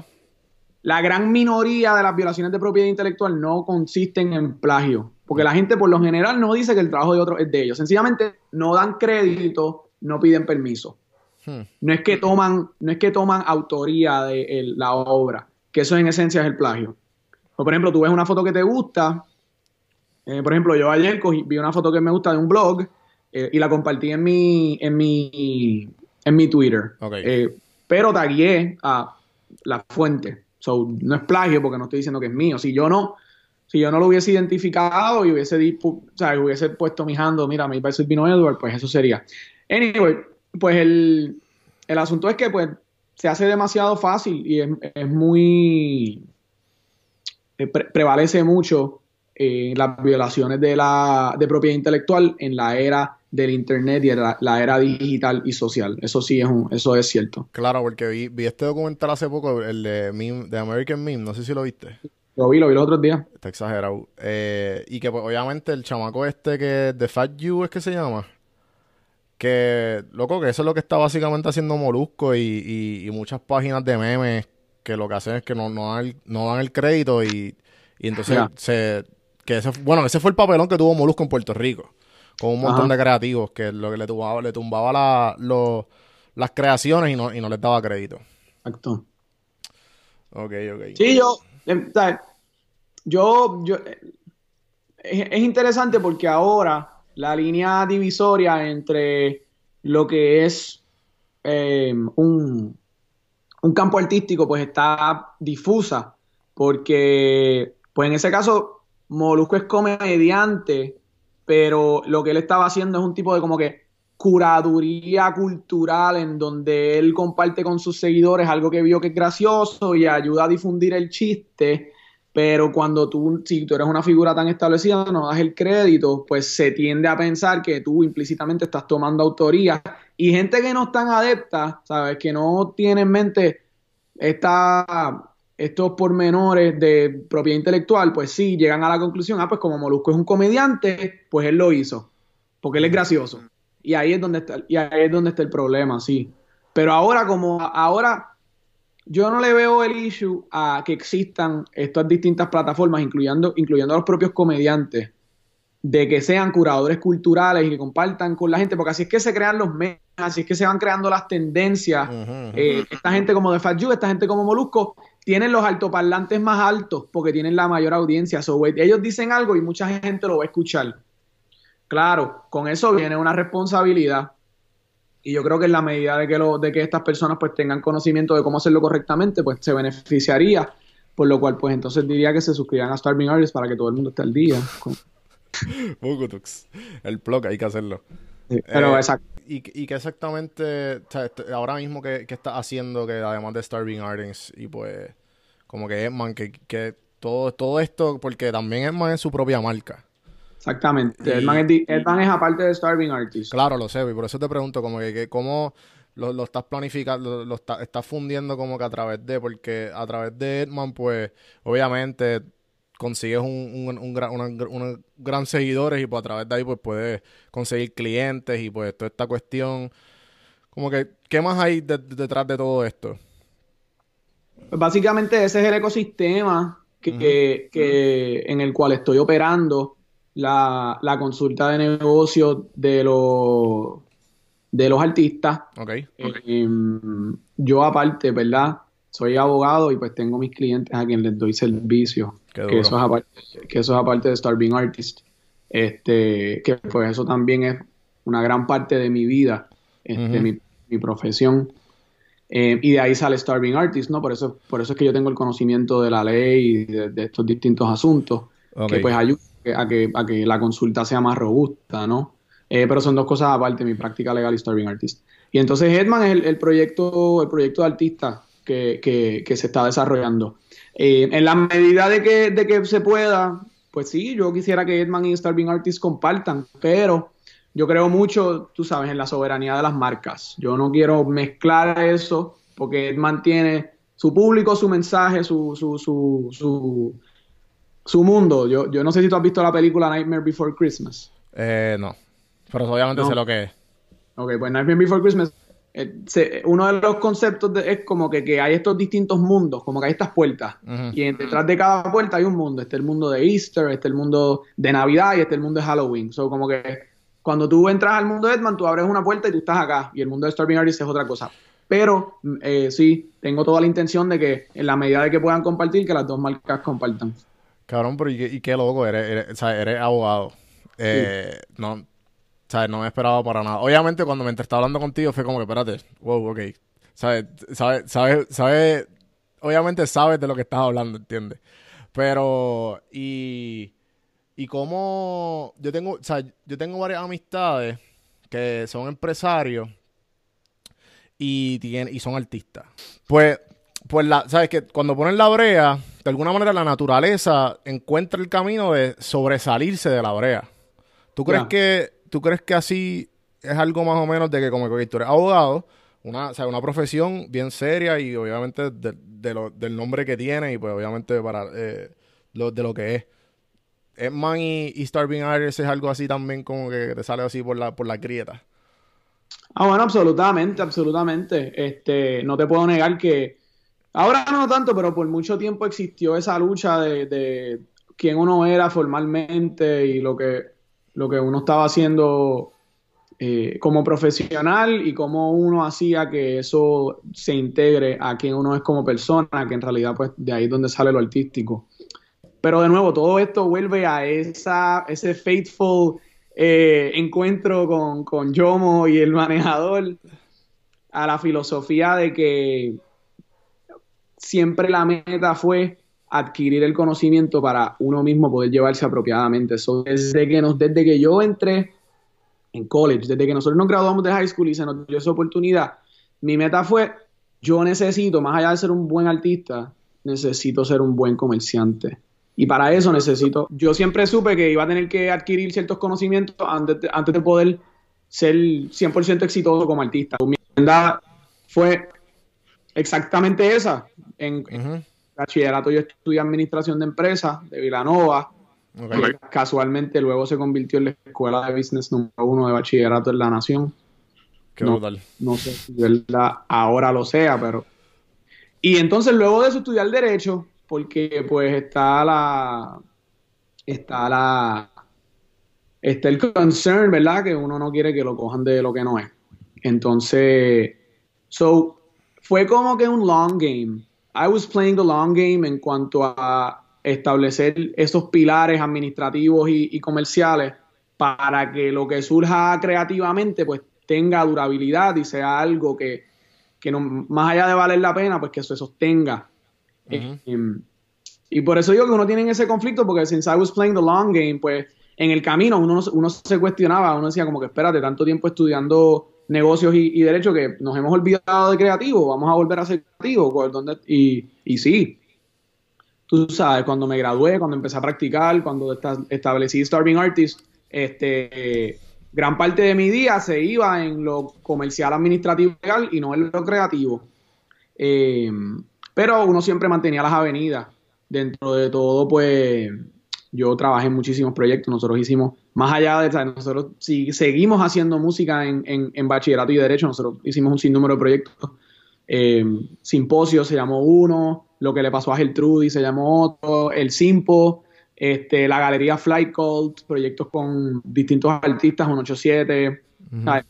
La gran minoría de las violaciones de propiedad intelectual no consisten en plagio, porque la gente por lo general no dice que el trabajo de otro es de ellos. Sencillamente no dan crédito, no piden permiso. Hmm. No es que toman, no es que toman autoría de el- la obra, que eso en esencia es el plagio. O, por ejemplo, tú ves una foto que te gusta. eh, por ejemplo, yo ayer cogí- vi una foto que me gusta de un blog eh, y la compartí en mi, en mi, en mi Twitter. Eh, pero tagué a la fuente. So, no es plagio porque no estoy diciendo que es mío. Si yo no, si yo no lo hubiese identificado y hubiese, o sea, hubiese puesto mi handle, mira, mi es Vino Edward, pues eso sería. Anyway, pues el, el asunto es que pues se hace demasiado fácil y es, es muy eh, pre- prevalece mucho eh, las violaciones de la de propiedad intelectual en la era del internet y en la, la era digital y social. Eso sí es un, eso es cierto. Claro, porque vi, vi este documental hace poco, el de, meme, de American Meme, no sé si lo viste. Lo vi, lo vi los otros días. Está exagerado. Eh, y que pues, obviamente el chamaco este que de Fat You es que se llama. Que, loco, que eso es lo que está básicamente haciendo Molusco y, y- y muchas páginas de memes que lo que hacen es que no, no, dan, el, no dan el crédito y, y entonces se... Que ese, bueno, ese fue el papelón que tuvo Molusco en Puerto Rico. con un montón Ajá. de creativos que lo que le tumbaba, le tumbaba la- lo- las creaciones y no, y no les daba crédito. Exacto. Ok, ok. Sí, yo, eh, ¿sabes? yo, yo, eh, es, es interesante porque ahora la línea divisoria entre lo que es eh, un, un campo artístico pues está difusa porque pues en ese caso Molusco es comediante pero lo que él estaba haciendo es un tipo de como que curaduría cultural en donde él comparte con sus seguidores algo que vio que es gracioso y ayuda a difundir el chiste, pero cuando tú, si tú eres una figura tan establecida, no das el crédito, pues se tiende a pensar que tú implícitamente estás tomando autoría y gente que no es tan adepta, ¿sabes? Que no tiene en mente esta, estos pormenores de propiedad intelectual, pues sí, llegan a la conclusión, ah, pues como Molusco es un comediante, pues él lo hizo, porque él es gracioso. Y ahí es donde está, y ahí es donde está el problema, sí. Pero ahora, como ahora, yo no le veo el issue a que existan estas distintas plataformas, incluyendo, incluyendo a los propios comediantes, de que sean curadores culturales y que compartan con la gente, porque así es que se crean los memes, así es que se van creando las tendencias. Eh, esta gente como de Fat Joe, esta gente como Molusco, tienen los altoparlantes más altos porque tienen la mayor audiencia. So, ellos dicen algo y mucha gente lo va a escuchar. Claro, con eso viene una responsabilidad. Y yo creo que en la medida de que, lo, de que estas personas pues tengan conocimiento de cómo hacerlo correctamente, pues se beneficiaría. Por lo cual, pues entonces diría que se suscriban a Starving Artists para que todo el mundo esté al día. con-. El blog, hay que hacerlo. Pero Eh, exacto. ¿Y, y qué exactamente, ahora mismo que, que estás haciendo, que además de Starving Artists y pues, como que Edman, que, que todo, todo esto, porque también Edman es su propia marca. Exactamente. y- Edman es, Edman es aparte de Starving Artists. Claro, lo sé, y por eso te pregunto, como que, que cómo lo, lo estás planificando, lo, lo está- estás fundiendo como que a través de, porque a través de Edman, pues, obviamente consigues un, un, un gran, una- unos gran seguidores y pues a través de ahí pues puedes conseguir clientes y pues toda esta cuestión, como que, ¿qué más hay de- de- detrás de todo esto? Pues básicamente ese es el ecosistema que, que- en el cual estoy operando la, la consulta de negocios de los de los artistas. ¿Ok? Eh, yo aparte, ¿verdad? Soy abogado y pues tengo mis clientes a quienes les doy servicio. Qué Que eso, es aparte, que eso es aparte de Starving Artist. Este, que pues eso también es una gran parte de mi vida, este, mi, mi profesión. Eh, y de ahí sale Starving Artist, ¿no? Por eso, por eso es que yo tengo el conocimiento de la ley y de, de estos distintos asuntos Ok. que pues ayuda a que, a que la consulta sea más robusta, ¿no? Eh, pero son dos cosas aparte, mi práctica legal y Starving Artist. Y entonces Headman es el, el proyecto, el proyecto de artista que, que- que se está desarrollando. Eh, en la medida de que, de que se pueda, pues sí, yo quisiera que Headman y Starving Artist compartan, pero yo creo mucho, tú sabes, en la soberanía de las marcas. Yo no quiero mezclar eso porque Headman tiene su público, su mensaje, su, su, su, su, su mundo. Yo, yo no sé si tú has visto la película Nightmare Before Christmas. Eh, no. Pero obviamente No. sé lo que es. Ok, pues Nightmare Before Christmas, eh, se- uno de los conceptos de- es como que, que hay estos distintos mundos, como que hay estas puertas. Y detrás de cada puerta hay un mundo. Este es el mundo de Easter, este es el mundo de Navidad y este es el mundo de Halloween. So, como que cuando tú entras al mundo de Edman, tú abres una puerta y tú estás acá. Y el mundo de Starving Artist es otra cosa. Pero eh, sí, tengo toda la intención de que en la medida de que puedan compartir, que las dos marcas compartan. Cabrón, pero y, qué- y qué loco, eres, eres, o sea, eres abogado. Eh, No, o sea, no me esperaba para nada. Obviamente, cuando me estaba hablando contigo, fue como que, espérate, wow, ok. ¿Sabes? ¿Sabes? ¿Sabes? ¿Sabes? Obviamente sabes de lo que estás hablando, ¿entiendes? Pero, y, y cómo, yo tengo, o sea, yo tengo varias amistades que son empresarios y, tienen, y son artistas. Pues, pues la, sabes que cuando ponen la brea, de alguna manera la naturaleza encuentra el camino de sobresalirse de la brea. ¿Tú crees que, tú crees que así es algo más o menos de que como que tú eres abogado, una, o sea, una profesión bien seria y obviamente de, de lo- del nombre que tiene y pues obviamente para eh, lo, de lo que es. Edman y, y Starving Artists es algo así también como que te sale así por la, por la grieta. Ah, bueno, absolutamente, absolutamente. Este, no te puedo negar que ahora no tanto, pero por mucho tiempo existió esa lucha de, quién uno era formalmente y lo que lo que uno estaba haciendo eh, como profesional y cómo uno hacía que eso se integre a quien uno es como persona, que en realidad pues de ahí es donde sale lo artístico. Pero de nuevo, todo esto vuelve a esa, ese faithful eh, encuentro con, con Yomo y el manejador, a la filosofía de que siempre la meta fue adquirir el conocimiento para uno mismo poder llevarse apropiadamente. Eso desde que nos, desde que yo entré en college, desde que nosotros nos graduamos de high school y se nos dio esa oportunidad, mi meta fue, yo necesito, más allá de ser un buen artista, necesito ser un buen comerciante. Y para eso necesito, yo siempre supe que iba a tener que adquirir ciertos conocimientos antes de, antes de poder ser 100% exitoso como artista. Mi agenda fue exactamente esa. En, en bachillerato yo estudié administración de empresas de Villanova. Ok. Casualmente luego se convirtió en la escuela de business número uno de bachillerato en la nación. Qué No. brutal. No sé si verdad ahora lo sea, pero... Y entonces luego de eso estudiar Derecho, porque pues está la... Está la... Está el concern, ¿verdad? Que uno no quiere que lo cojan de lo que no es. Entonces, so, fue como que un long game. I was playing the long game en cuanto a establecer esos pilares administrativos y, y comerciales para que lo que surja creativamente pues tenga durabilidad y sea algo que, que no, más allá de valer la pena, pues que se sostenga. Eh, y por eso digo que uno tiene ese conflicto, porque since I was playing the long game, pues en el camino uno, no- uno se cuestionaba, uno decía como que espérate, tanto tiempo estudiando negocios y, y derecho que nos hemos olvidado de creativo, vamos a volver a ser creativos. ¿por dónde? Y, y sí, tú sabes, cuando me gradué, cuando empecé a practicar, cuando esta- establecí Starving Artist, este, gran parte de mi día se iba en lo comercial, administrativo legal y no en lo creativo. Eh, pero uno siempre mantenía las avenidas. Dentro de todo, pues yo trabajé en muchísimos proyectos. Nosotros hicimos, más allá de, o sea, nosotros si seguimos haciendo música en, en- en bachillerato y derecho, nosotros hicimos un sinnúmero de proyectos. Eh, Simposio se llamó uno, lo que le pasó a Gertrudis se llamó otro, el Simpo, este, la galería Flight Cult, proyectos con distintos artistas, 187. ¿sabes?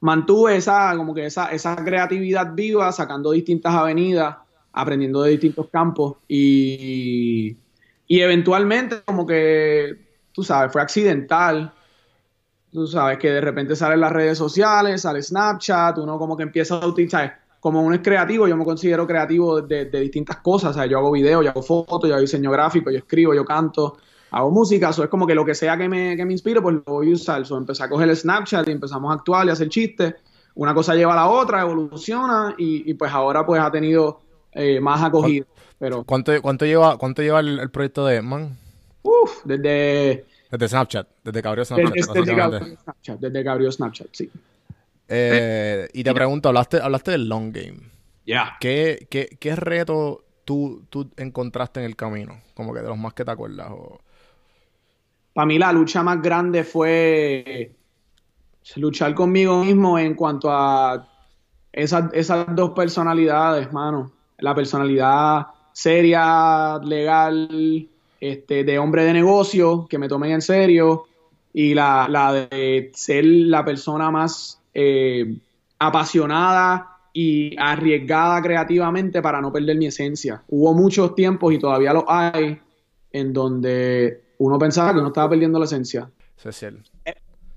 Mantuve esa, como que esa, esa creatividad viva, sacando distintas avenidas, aprendiendo de distintos campos y, y eventualmente como que, tú sabes, fue accidental. Tú sabes que de repente salen las redes sociales, sale Snapchat, uno como que empieza a utilizar, como uno es creativo, yo me considero creativo de, de distintas cosas, o sea, yo hago videos, yo hago fotos, yo hago diseño gráfico, yo escribo, yo canto, hago música, eso es como que lo que sea que me, que me inspire, pues lo voy a usar. So, empecé a coger el Snapchat y empezamos a actuar y a hacer chistes. Una cosa lleva a la otra, evoluciona y, y pues ahora pues ha tenido eh, más acogida. Pero, ¿Cuánto, cuánto lleva, cuánto lleva el, el proyecto de Man? Uff, desde, Desde Snapchat, desde que abrió Snapchat, desde, desde que básicamente. abrió Snapchat, desde que abrió Snapchat, sí. Eh, y te pregunto, hablaste, hablaste del long game. Ya. ¿Qué, qué, qué reto tú, tú encontraste en el camino? Como que de los más que te acuerdas. O... Para mí la lucha más grande fue luchar conmigo mismo en cuanto a esas, esas dos personalidades, mano. La personalidad seria, legal, este, de hombre de negocio, que me tomen en serio, y la, la de ser la persona más eh, apasionada y arriesgada creativamente para no perder mi esencia. Hubo muchos tiempos y todavía los hay en donde uno pensaba que uno estaba perdiendo la esencia. Cecil.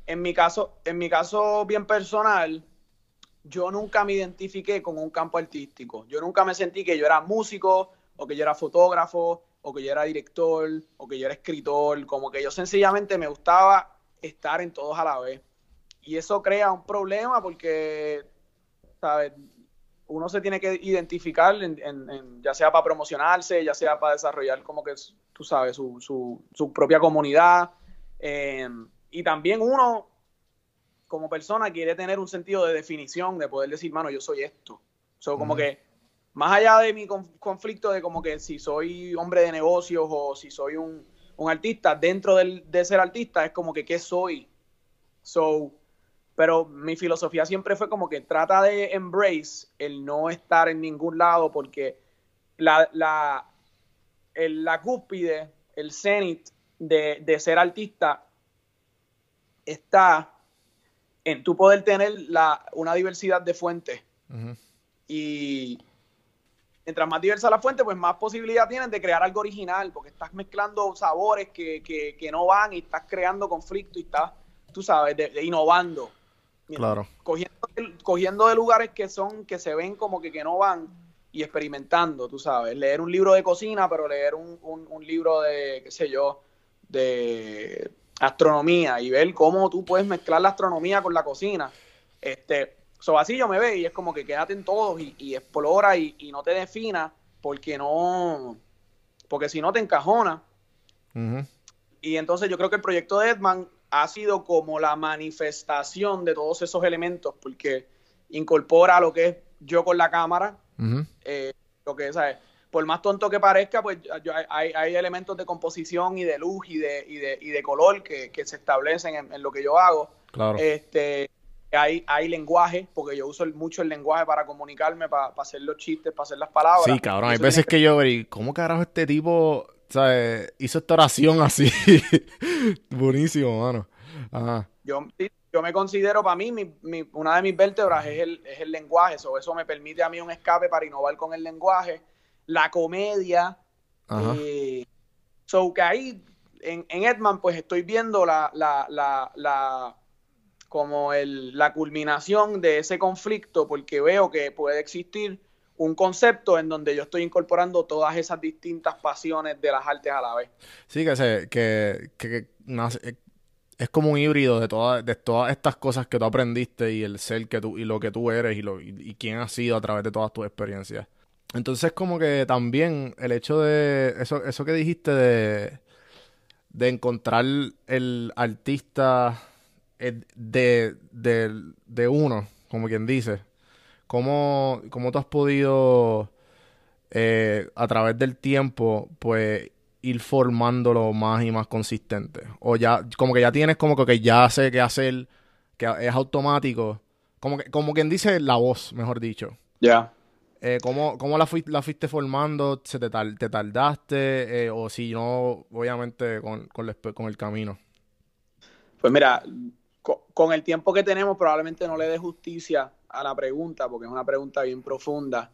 En mi caso, en mi caso bien personal, yo nunca me identifiqué con un campo artístico. Yo nunca me sentí que yo era músico o que yo era fotógrafo o que yo era director o que yo era escritor, como que yo sencillamente me gustaba estar en todos a la vez. Y eso crea un problema porque, ¿sabes? Uno se tiene que identificar, en, en- en- ya sea para promocionarse, ya sea para desarrollar como que, tú sabes, su, su- su propia comunidad. Eh, y también uno, como persona, quiere tener un sentido de definición, de poder decir, mano, yo soy esto. So, como que, más allá de mi conf- conflicto de como que si soy hombre de negocios o si soy un, un artista, dentro del- de ser artista es como que, ¿qué soy? So, pero mi filosofía siempre fue como que trata de embrace el no estar en ningún lado porque la, la, el- la cúspide, el cenit de, de ser artista está en tu poder tener la, una diversidad de fuentes. Y mientras más diversa la fuente, pues más posibilidad tienes de crear algo original, porque estás mezclando sabores que, que- que no van y estás creando conflicto y estás, tú sabes, de- de innovando. Claro. Cogiendo, cogiendo de lugares que son, que se ven como que, que no van y experimentando, tú sabes. Leer un libro de cocina, pero leer un, un- un libro de, qué sé yo, de astronomía y ver cómo tú puedes mezclar la astronomía con la cocina. Este, so así yo me veo y es como que quédate en todos y, y explora y, y no te defina porque no, porque si no te encajona. Ujú. Y entonces yo creo que el proyecto de Edman ha sido como la manifestación de todos esos elementos, porque incorpora lo que es yo con la cámara, eh, lo que ¿sabes? por más tonto que parezca, pues yo- hay, hay elementos de composición y de luz y de, y de, y de color que, que se establecen en, en lo que yo hago. Claro. Este, hay, hay lenguaje, porque yo uso el- mucho el lenguaje para comunicarme, para, para hacer los chistes, para hacer las palabras. Sí, cabrón. Hay Eso veces tiene que yo, y ¿cómo carajo este tipo, sabes, hizo esta oración así? Buenísimo, mano. Ajá. Yo, yo me considero, para mí, mi- mi- una de mis vértebras es el, es el lenguaje. So, eso me permite a mí un escape para innovar con el lenguaje. La comedia. Ajá. eh, so, que ahí, en, en Edman, pues estoy viendo la, la, la, la- como el, la culminación de ese conflicto, porque veo que puede existir un concepto en donde yo estoy incorporando todas esas distintas pasiones de las artes a la vez. Sí, que, se, que, que, eh, es como un híbrido de todas, de todas estas cosas que tú aprendiste y el ser que tú, y lo que tú eres y, lo, y, y quién has sido a través de todas tus experiencias. Entonces, como que también el hecho de eso, eso que dijiste de, de encontrar el artista de, de, de uno, como quien dice, ¿cómo, cómo tú has podido eh, a través del tiempo, pues ir formándolo más y más consistente. O ya, como que ya tienes como que, ya sé qué hacer, que es automático. Como que, como quien dice la voz, mejor dicho. Ya. Eh, ¿cómo, cómo la, fui- la fuiste formando? ¿Se te, tar- te tardaste? Eh, o si no, obviamente con, con, espe- con el camino. Pues mira, con el tiempo que tenemos probablemente no le dé justicia a la pregunta, porque es una pregunta bien profunda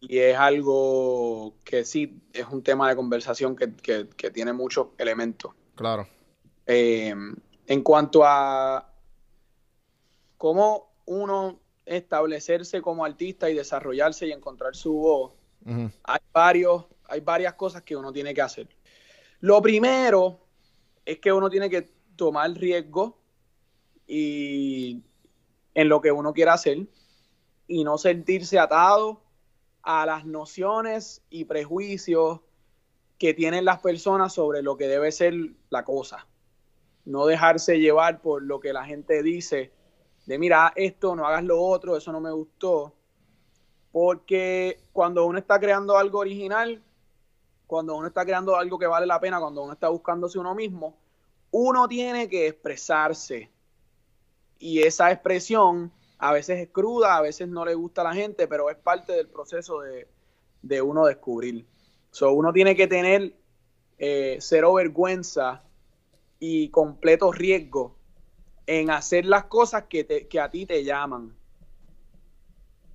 y es algo que sí es un tema de conversación que, que- que tiene muchos elementos. Claro. Eh, en cuanto a cómo uno establecerse como artista y desarrollarse y encontrar su voz, hay varios, hay varias cosas que uno tiene que hacer. Lo primero es que uno tiene que tomar riesgo y en lo que uno quiera hacer y no sentirse atado a las nociones y prejuicios que tienen las personas sobre lo que debe ser la cosa. No dejarse llevar por lo que la gente dice de mira esto, no hagas lo otro, eso no me gustó. Porque cuando uno está creando algo original, cuando uno está creando algo que vale la pena, cuando uno está buscándose uno mismo, uno tiene que expresarse. Y esa expresión a veces es cruda, a veces no le gusta a la gente, pero es parte del proceso de, de uno descubrir. So, uno tiene que tener eh, cero vergüenza y completo riesgo en hacer las cosas que, te- que a ti te llaman.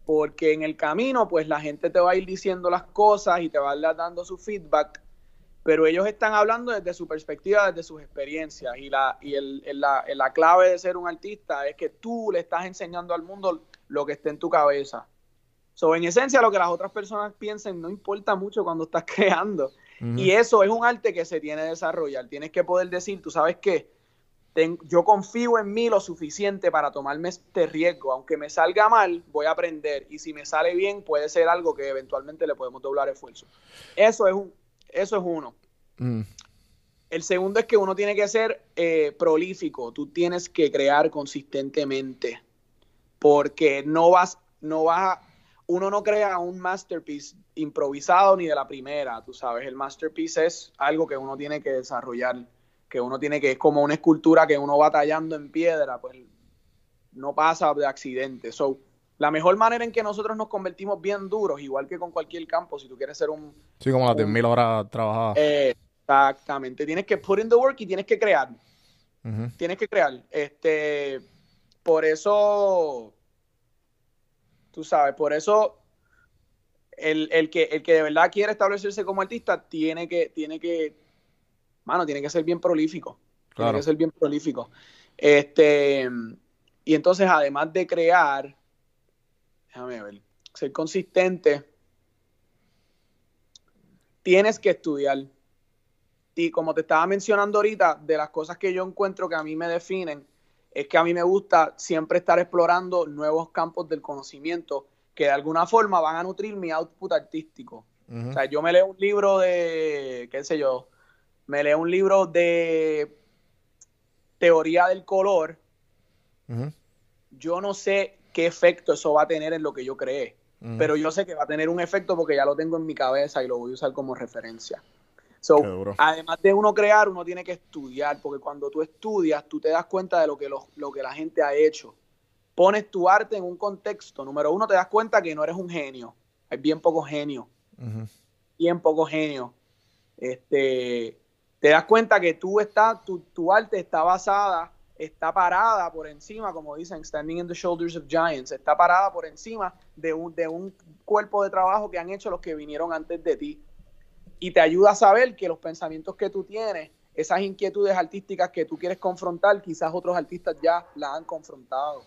Porque en el camino, pues la gente te va a ir diciendo las cosas y te va a ir dando su feedback, pero ellos están hablando desde su perspectiva, desde sus experiencias. Y la, y el, el- la, la clave de ser un artista es que tú le estás enseñando al mundo lo que está en tu cabeza. So, en esencia, lo que las otras personas piensen no importa mucho cuando estás creando. Y eso es un arte que se tiene que desarrollar. Tienes que poder decir, tú sabes qué, Ten- yo confío en mí lo suficiente para tomarme este riesgo. Aunque me salga mal, voy a aprender. Y si me sale bien, puede ser algo que eventualmente le podemos doblar esfuerzo. Eso es, un, eso es uno. Ujú. El segundo es que uno tiene que ser eh, prolífico. Tú tienes que crear consistentemente. Porque no vas, no vas a- uno no crea un masterpiece improvisado ni de la primera, tú sabes. El masterpiece es algo que uno tiene que desarrollar, que uno tiene que, es como una escultura que uno va tallando en piedra, pues no pasa de accidente. So, la mejor manera en que nosotros nos convertimos bien duros, igual que con cualquier campo, si tú quieres ser un, Sí, como las 10.000 horas trabajadas. eh, exactamente. Tienes que put in the work y tienes que crear. Tienes que crear. Este, por eso, tú sabes, por eso el, el que, el que de verdad quiere establecerse como artista tiene que, tiene que, mano, tiene que ser bien prolífico. Tiene que ser bien prolífico. Este, y entonces, además de crear, déjame ver, ser consistente, tienes que estudiar. Y como te estaba mencionando ahorita, de las cosas que yo encuentro que a mí me definen, es que a mí me gusta siempre estar explorando nuevos campos del conocimiento que de alguna forma van a nutrir mi output artístico. O sea, yo me leo un libro de, qué sé yo, me leo un libro de teoría del color, yo no sé qué efecto eso va a tener en lo que yo creé, pero yo sé que va a tener un efecto porque ya lo tengo en mi cabeza y lo voy a usar como referencia. So, además de uno crear, uno tiene que estudiar, porque cuando tú estudias, tú te das cuenta de lo que, lo, lo que la gente ha hecho. Pones tu arte en un contexto. Número uno, te das cuenta que no eres un genio. Hay bien pocos genios Ujú. bien poco genio. Este, te das cuenta que tú estás, tu, tu arte está basada, está parada por encima, como dicen, standing in the shoulders of giants, está parada por encima de un, de un cuerpo de trabajo que han hecho los que vinieron antes de ti. Y te ayuda a saber que los pensamientos que tú tienes, esas inquietudes artísticas que tú quieres confrontar, quizás otros artistas ya las han confrontado.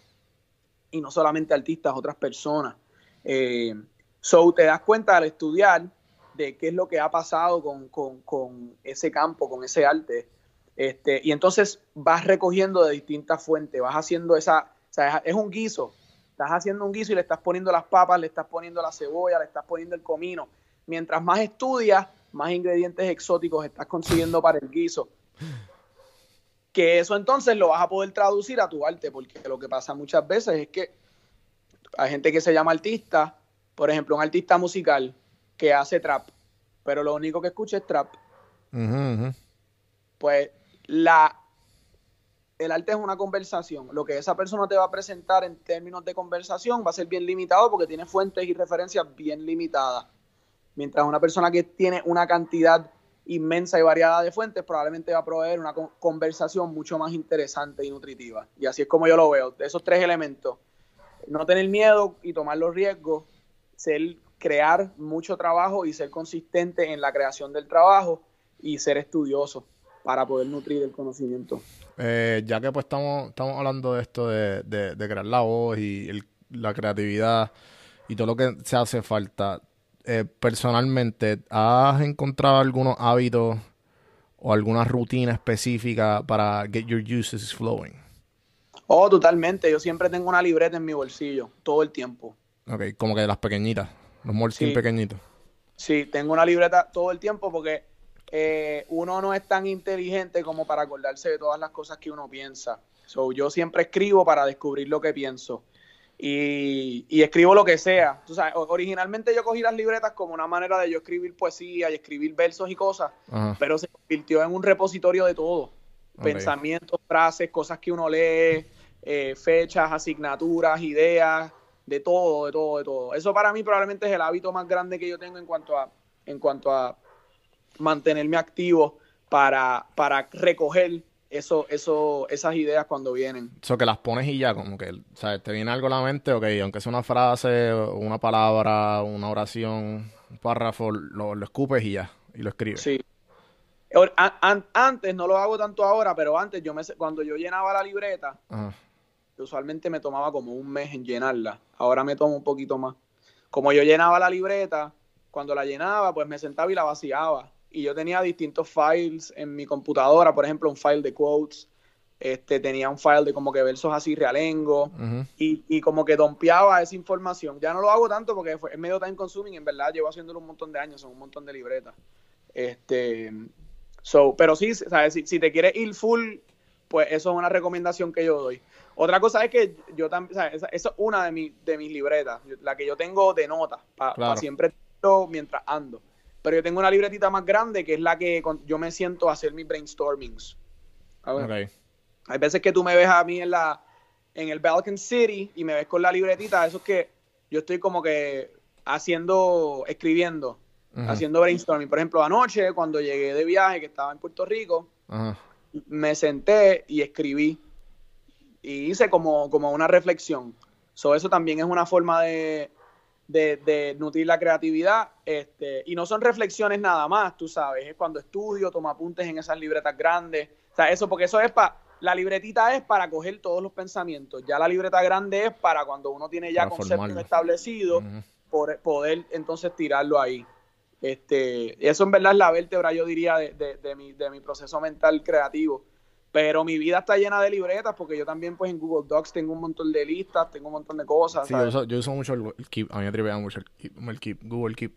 Y no solamente artistas, otras personas. Eh, so te das cuenta al estudiar de qué es lo que ha pasado con, con- con ese campo, con ese arte. Este, y entonces vas recogiendo de distintas fuentes, vas haciendo esa, o sea, es un guiso. Estás haciendo un guiso y le estás poniendo las papas, le estás poniendo la cebolla, le estás poniendo el comino. Mientras más estudias, más ingredientes exóticos estás consiguiendo para el guiso. Que eso entonces lo vas a poder traducir a tu arte, porque lo que pasa muchas veces es que hay gente que se llama artista, por ejemplo, un artista musical que hace trap, pero lo único que escucha es trap. Pues la el arte es una conversación. Lo que esa persona te va a presentar en términos de conversación va a ser bien limitado porque tiene fuentes y referencias bien limitadas. Mientras una persona que tiene una cantidad inmensa y variada de fuentes probablemente va a proveer una con- conversación mucho más interesante y nutritiva. Y así es como yo lo veo. De esos tres elementos, no tener miedo y tomar los riesgos, ser crear mucho trabajo y ser consistente en la creación del trabajo y ser estudioso para poder nutrir el conocimiento. Eh, ya que pues estamos, estamos hablando de esto de, de- de crear la voz y el- la creatividad y todo lo que se hace falta, eh, personalmente, ¿has encontrado algunos hábitos o alguna rutina específica para get your juices flowing? Oh, totalmente. Yo siempre tengo una libreta en mi bolsillo, todo el tiempo. Ok, como que de las pequeñitas, los Sí. pequeñitos. Sí, tengo una libreta todo el tiempo porque eh, uno no es tan inteligente como para acordarse de todas las cosas que uno piensa. So, yo siempre escribo para descubrir lo que pienso. Y, y escribo lo que sea. Tú sabes, o- originalmente yo cogí las libretas como una manera de yo escribir poesía y escribir versos y cosas, Ajá. pero se convirtió en un repositorio de todo. Pensamientos, frases, cosas que uno lee, eh, fechas, asignaturas, ideas, de todo, de todo, de todo. Eso para mí probablemente es el hábito más grande que yo tengo en cuanto a, en cuanto a mantenerme activo para, para recoger eso, eso, esas ideas cuando vienen. Eso que las pones y ya, como que, ¿sabes? Te viene algo a la mente, ok, aunque sea una frase, una palabra, una oración, un párrafo, lo, lo escupes y ya, y lo escribes. Sí. Antes, no lo hago tanto ahora, pero antes, yo me, cuando yo llenaba la libreta, Ajá. usualmente me tomaba como un mes en llenarla. Ahora me tomo un poquito más. Como yo llenaba la libreta, cuando la llenaba, pues me sentaba y la vaciaba. Y yo tenía distintos files en mi computadora, por ejemplo, un file de quotes, este, tenía un file de como que versos así realengo, y, y como que dompeaba esa información. Ya no lo hago tanto porque fue- es medio time consuming, en verdad llevo haciéndolo un montón de años, son un montón de libretas. Este, so, pero sí, ¿sabes? Si, si te quieres ir full, pues eso es una recomendación que yo doy. Otra cosa es que yo también, esa, esa es una de, mi- de mis libretas, la que yo tengo de notas, para Claro. siempre tenerlo mientras ando. Pero yo tengo una libretita más grande que es la que yo me siento a hacer mis brainstormings. A ver. Ok. Hay veces que tú me ves a mí en la en el Balkan City y me ves con la libretita, eso es que yo estoy como que haciendo, escribiendo, Ujú. haciendo brainstorming. Por ejemplo, anoche cuando llegué de viaje, que estaba en Puerto Rico, Ajá. me senté y escribí. Y hice como, como una reflexión. So, eso también es una forma de, de, de nutrir la creatividad. Este, y no son reflexiones nada más, tú sabes. Es cuando estudio, tomo apuntes en esas libretas grandes. O sea, eso, porque eso es para. La libretita es para coger todos los pensamientos. Ya la libreta grande es para cuando uno tiene ya Para conceptos establecidos, por- poder entonces tirarlo ahí. Este, eso en verdad es la vértebra, yo diría, de, de- de mi, de mi proceso mental creativo. Pero mi vida está llena de libretas porque yo también pues en Google Docs tengo un montón de listas, tengo un montón de cosas. Sí, yo uso, yo uso mucho el, el Keep. A mí me tripea mucho el Keep, el Keep, Google Keep.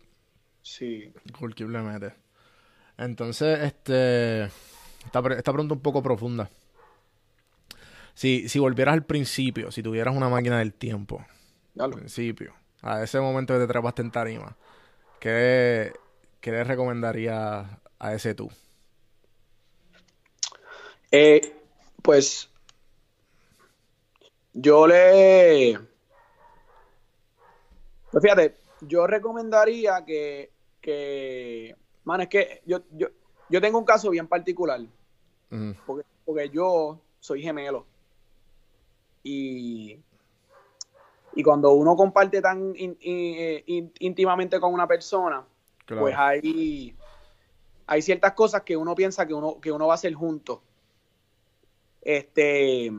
Sí. Google Keep le mete. Entonces, este. Esta, esta pregunta un poco profunda. Si, si volvieras al principio, si tuvieras una máquina del tiempo, al principio, a ese momento que te trepaste en tarima, ¿qué, qué le recomendarías a ese tú? Eh, pues yo le... Pues fíjate, yo recomendaría que, que... Mano, es que yo, yo, yo tengo un caso bien particular. Porque, porque yo soy gemelo. Y, y cuando uno comparte tan in- in- eh, in- íntimamente con una persona, Claro. pues hay, hay ciertas cosas que uno piensa que uno, que uno va a hacer juntos. Este,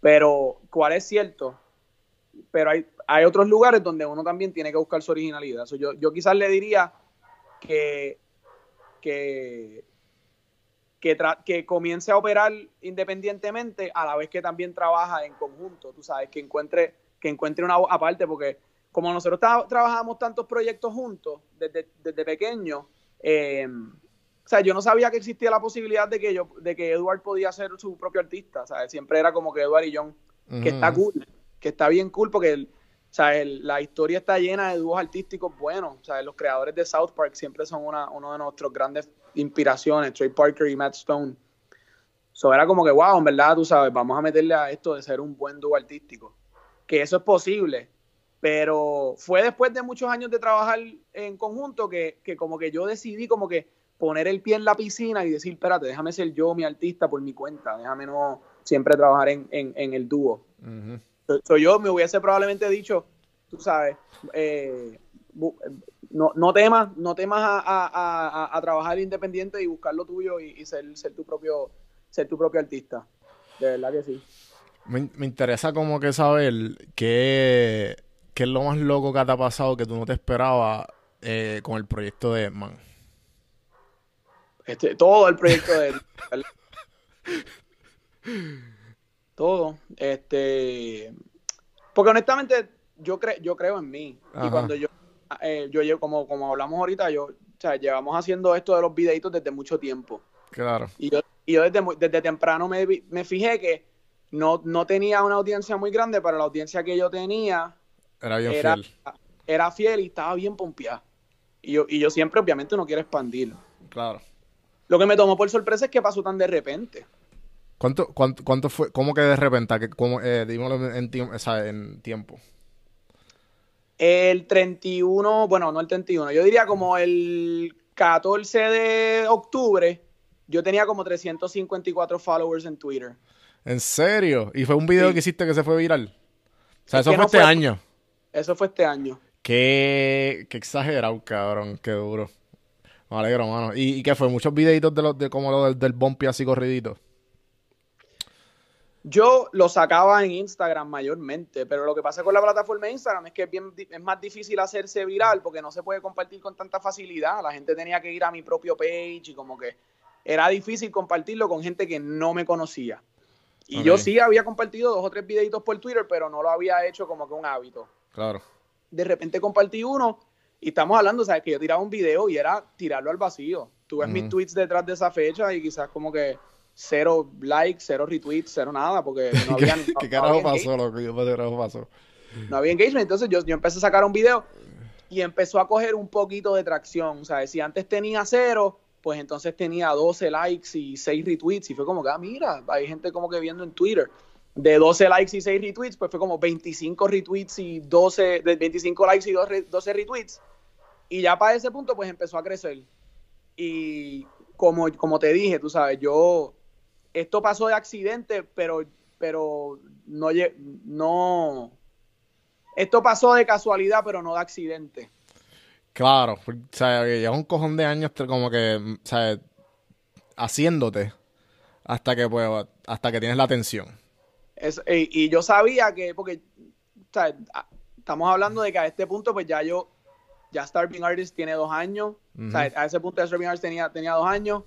pero, ¿cuál es cierto? Pero hay, hay otros lugares donde uno también tiene que buscar su originalidad. So, yo, yo quizás le diría que, que, que, que comience a operar independientemente a la vez que también trabaja en conjunto, tú sabes, que encuentre, que encuentre una aparte, porque como nosotros tra- trabajamos tantos proyectos juntos desde, desde pequeño, eh, sea, yo no sabía que existía la posibilidad de que yo, de que Edward podía ser su propio artista, ¿sabes? Siempre era como que Edward y John, que está cool, que está bien cool porque el, o el- la historia está llena de dúos artísticos buenos. O sea, los creadores de South Park siempre son una, uno de nuestros grandes inspiraciones, Trey Parker y Matt Stone. So, era como que, wow, en verdad, tú sabes, vamos a meterle a esto de ser un buen dúo artístico. Que eso es posible. Pero fue después de muchos años de trabajar en conjunto que, que como que yo decidí como que poner el pie en la piscina y decir, espérate, déjame ser yo mi artista por mi cuenta, déjame no siempre trabajar en, en- en el dúo. Ujú. So- so yo me hubiese probablemente dicho, tú sabes, eh, no, no temas, no temas a, a- a- a- a trabajar independiente y buscar lo tuyo y, y ser, ser tu propio, ser tu propio artista. De verdad que sí. Me, me interesa como que saber qué, qué es lo más loco que te ha pasado que tú no te esperabas eh, con el proyecto de Edman. Este, todo el proyecto de él. todo. Este. Porque honestamente, yo, cre yo creo en mí. Ajá. Y cuando yo, eh, yo llevo, como, como hablamos ahorita, yo, o sea, llevamos haciendo esto de los videitos desde mucho tiempo. Claro. Y yo, y yo desde, desde temprano me, me fijé que no, no tenía una audiencia muy grande, pero la audiencia que yo tenía Era bien era, fiel. era fiel y estaba bien pompeada. Y yo, y yo siempre, obviamente, no quiero expandir. Claro. Lo que me tomó por sorpresa es que pasó tan de repente. ¿Cuánto, cuánto, cuánto fue? ¿Cómo que de repente? ¿Que, cómo, eh, dímelo en, tiempo, o sea, en tiempo. El 31, bueno, no el 31, yo diría como el 14 de octubre, yo tenía como 354 followers en Twitter. ¿En serio? ¿Y fue un video Sí. que hiciste que se fue viral? O sea, Es eso fue no este fue- año. Eso fue este año. Qué, qué exagerado, cabrón. Qué duro. Me alegro, mano. ¿Y, y qué fue? ¿Muchos videitos de, los de como lo del, del bumpy así corridito? Yo lo sacaba en Instagram mayormente, pero lo que pasa con la plataforma de Instagram es que es, bien, es más difícil hacerse viral porque no se puede compartir con tanta facilidad. La gente tenía que ir a mi propio page y como que era difícil compartirlo con gente que no me conocía. Y yo sí había compartido dos o tres videitos por Twitter, pero no lo había hecho como que un hábito. Claro. de repente compartí uno y estamos hablando, ¿sabes? Que yo tiraba un video y era tirarlo al vacío. Tú ves mis Ujú. tweets detrás de esa fecha y quizás como que cero likes, cero retweets, cero nada, porque no ¿Qué, había, no- qué no carajo había pasó, loco? ¿Qué carajo pasó? no había engagement. Entonces yo, yo empecé a sacar un video y empezó a coger un poquito de tracción. O sea, si antes tenía cero, pues entonces tenía 12 likes y 6 retweets. Y fue como que, ah, mira, hay gente como que viendo en Twitter. De 12 likes y 6 retweets, pues fue como 25 retweets y 12, de 25 likes y 12 12 retweets. Y ya para ese punto, pues empezó a crecer. Y como, como te dije, tú sabes, yo esto pasó de accidente, pero, pero no, no, esto pasó de casualidad, pero no de accidente. Claro, o sea, llevas un cojón de años como que, o sea, haciéndote hasta que pues, hasta que tienes la atención. Es- y, y yo sabía que, porque, o sea, estamos hablando de que a este punto, pues ya yo, ya Starving Artist tiene dos años, o sea, a ese punto Starving Artist tenía, tenía dos años,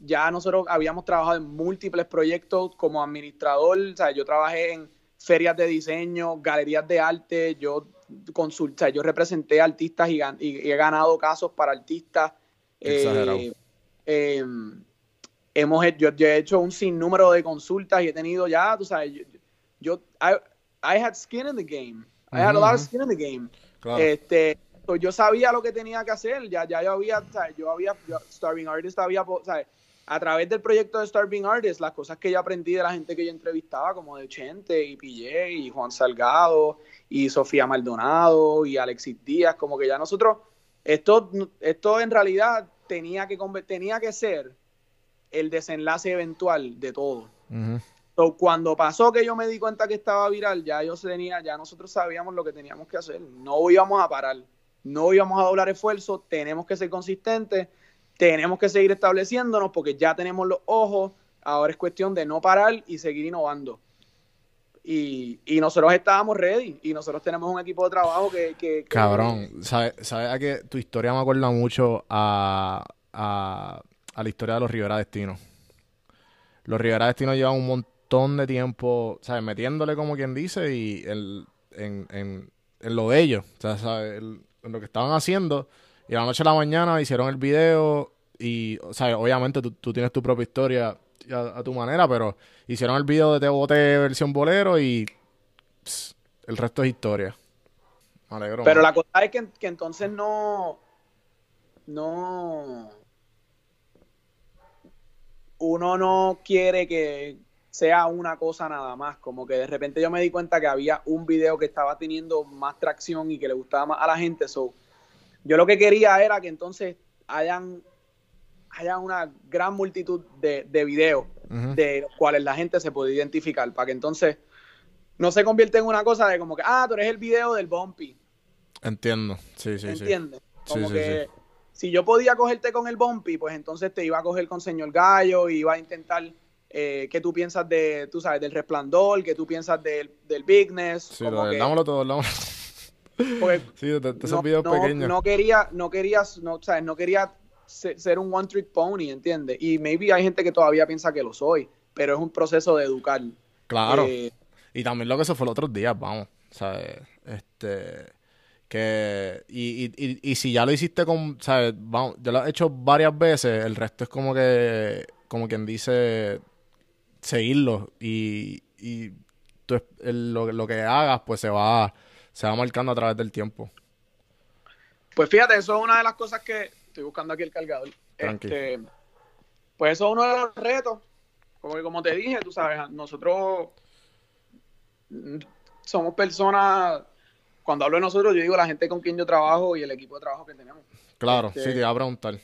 ya nosotros habíamos trabajado en múltiples proyectos como administrador, o sea, yo trabajé en ferias de diseño, galerías de arte, yo consult, o sea, yo representé artistas y, gan- y- he ganado casos para artistas. Exagerado. Eh, eh, hemos he- yo, yo he hecho un sinnúmero de consultas y he tenido ya, tú sabes, yo, yo I, I had skin in the game. I had a lot of skin in the game. Claro. Este, yo sabía lo que tenía que hacer, ya, ya yo había, yo había, yo- Starving Artist había, a través del proyecto de Starving Artist, las cosas que yo aprendí de la gente que yo entrevistaba, como de Chente y PJ y Juan Salgado y Sofía Maldonado y Alexis Díaz, como que ya nosotros, esto, esto en realidad tenía que, tenía que ser el desenlace eventual de todo. So, cuando pasó que yo me di cuenta que estaba viral, ya yo tenía, ya nosotros sabíamos lo que teníamos que hacer. No íbamos a parar, no íbamos a doblar esfuerzo, tenemos que ser consistentes, tenemos que seguir estableciéndonos porque ya tenemos los ojos. Ahora es cuestión de no parar y seguir innovando. Y, y nosotros estábamos ready y nosotros tenemos un equipo de trabajo que... que- Cabrón, ¿sabes sabe a que tu historia me acuerda mucho a, a, la historia de los Rivera Destino? Los Rivera Destino llevan un montón de tiempo, ¿sabes? Metiéndole como quien dice y el, en, en, en lo de ellos, ¿sabes? En lo que estaban haciendo. Y a la noche a la mañana hicieron el video y, o sea, obviamente tú, tú tienes tu propia historia a, a tu manera, pero hicieron el video de Te Boté versión bolero y pss, el resto es historia. Me alegro. Pero la cosa es que, que entonces no. No. Uno no quiere que sea una cosa nada más. Como que de repente yo me di cuenta que había un video que estaba teniendo más tracción y que le gustaba más a la gente. So, yo lo que quería era que entonces hayan, haya una gran multitud de, de videos de los cuales la gente se puede identificar. Para que entonces no se convierta en una cosa de como que, ah, tú eres el video del Bumpy. Entiendo. Sí, sí, sí. ¿Entiendes? Sí, Como sí, que si yo podía cogerte con el Bumpy, pues entonces te iba a coger con Señor Gallo y iba a intentar eh, qué tú piensas de, tú sabes, del resplandor, qué tú piensas del, del bigness. Sí, como que- dámoslo todo, dámoslo. porque Sí, de, de esos no, videos no- pequeños. no quería, no quería, no, sabes, no quería se- ser un one trick pony, ¿entiendes? Y maybe hay gente que todavía piensa que lo soy, pero es un proceso de educar. Claro. Eh, Y también lo que eso fue los otros días, vamos. ¿Sabes? Este. Que. Y, y, y, y si ya lo hiciste con. ¿Sabes? Vamos, yo lo he hecho varias veces. El resto es como que. Como quien dice. Seguirlo. Y. Y tú el- lo, lo que hagas, pues se va. Se va marcando a través del tiempo. Pues fíjate, eso es una de las cosas que estoy buscando aquí el cargador. Este, pues eso es uno de los retos. Como que como te dije, tú sabes, nosotros somos personas, cuando hablo de nosotros, yo digo la gente con quien yo trabajo y el equipo de trabajo que tenemos. Claro, Este- sí, te iba a preguntar.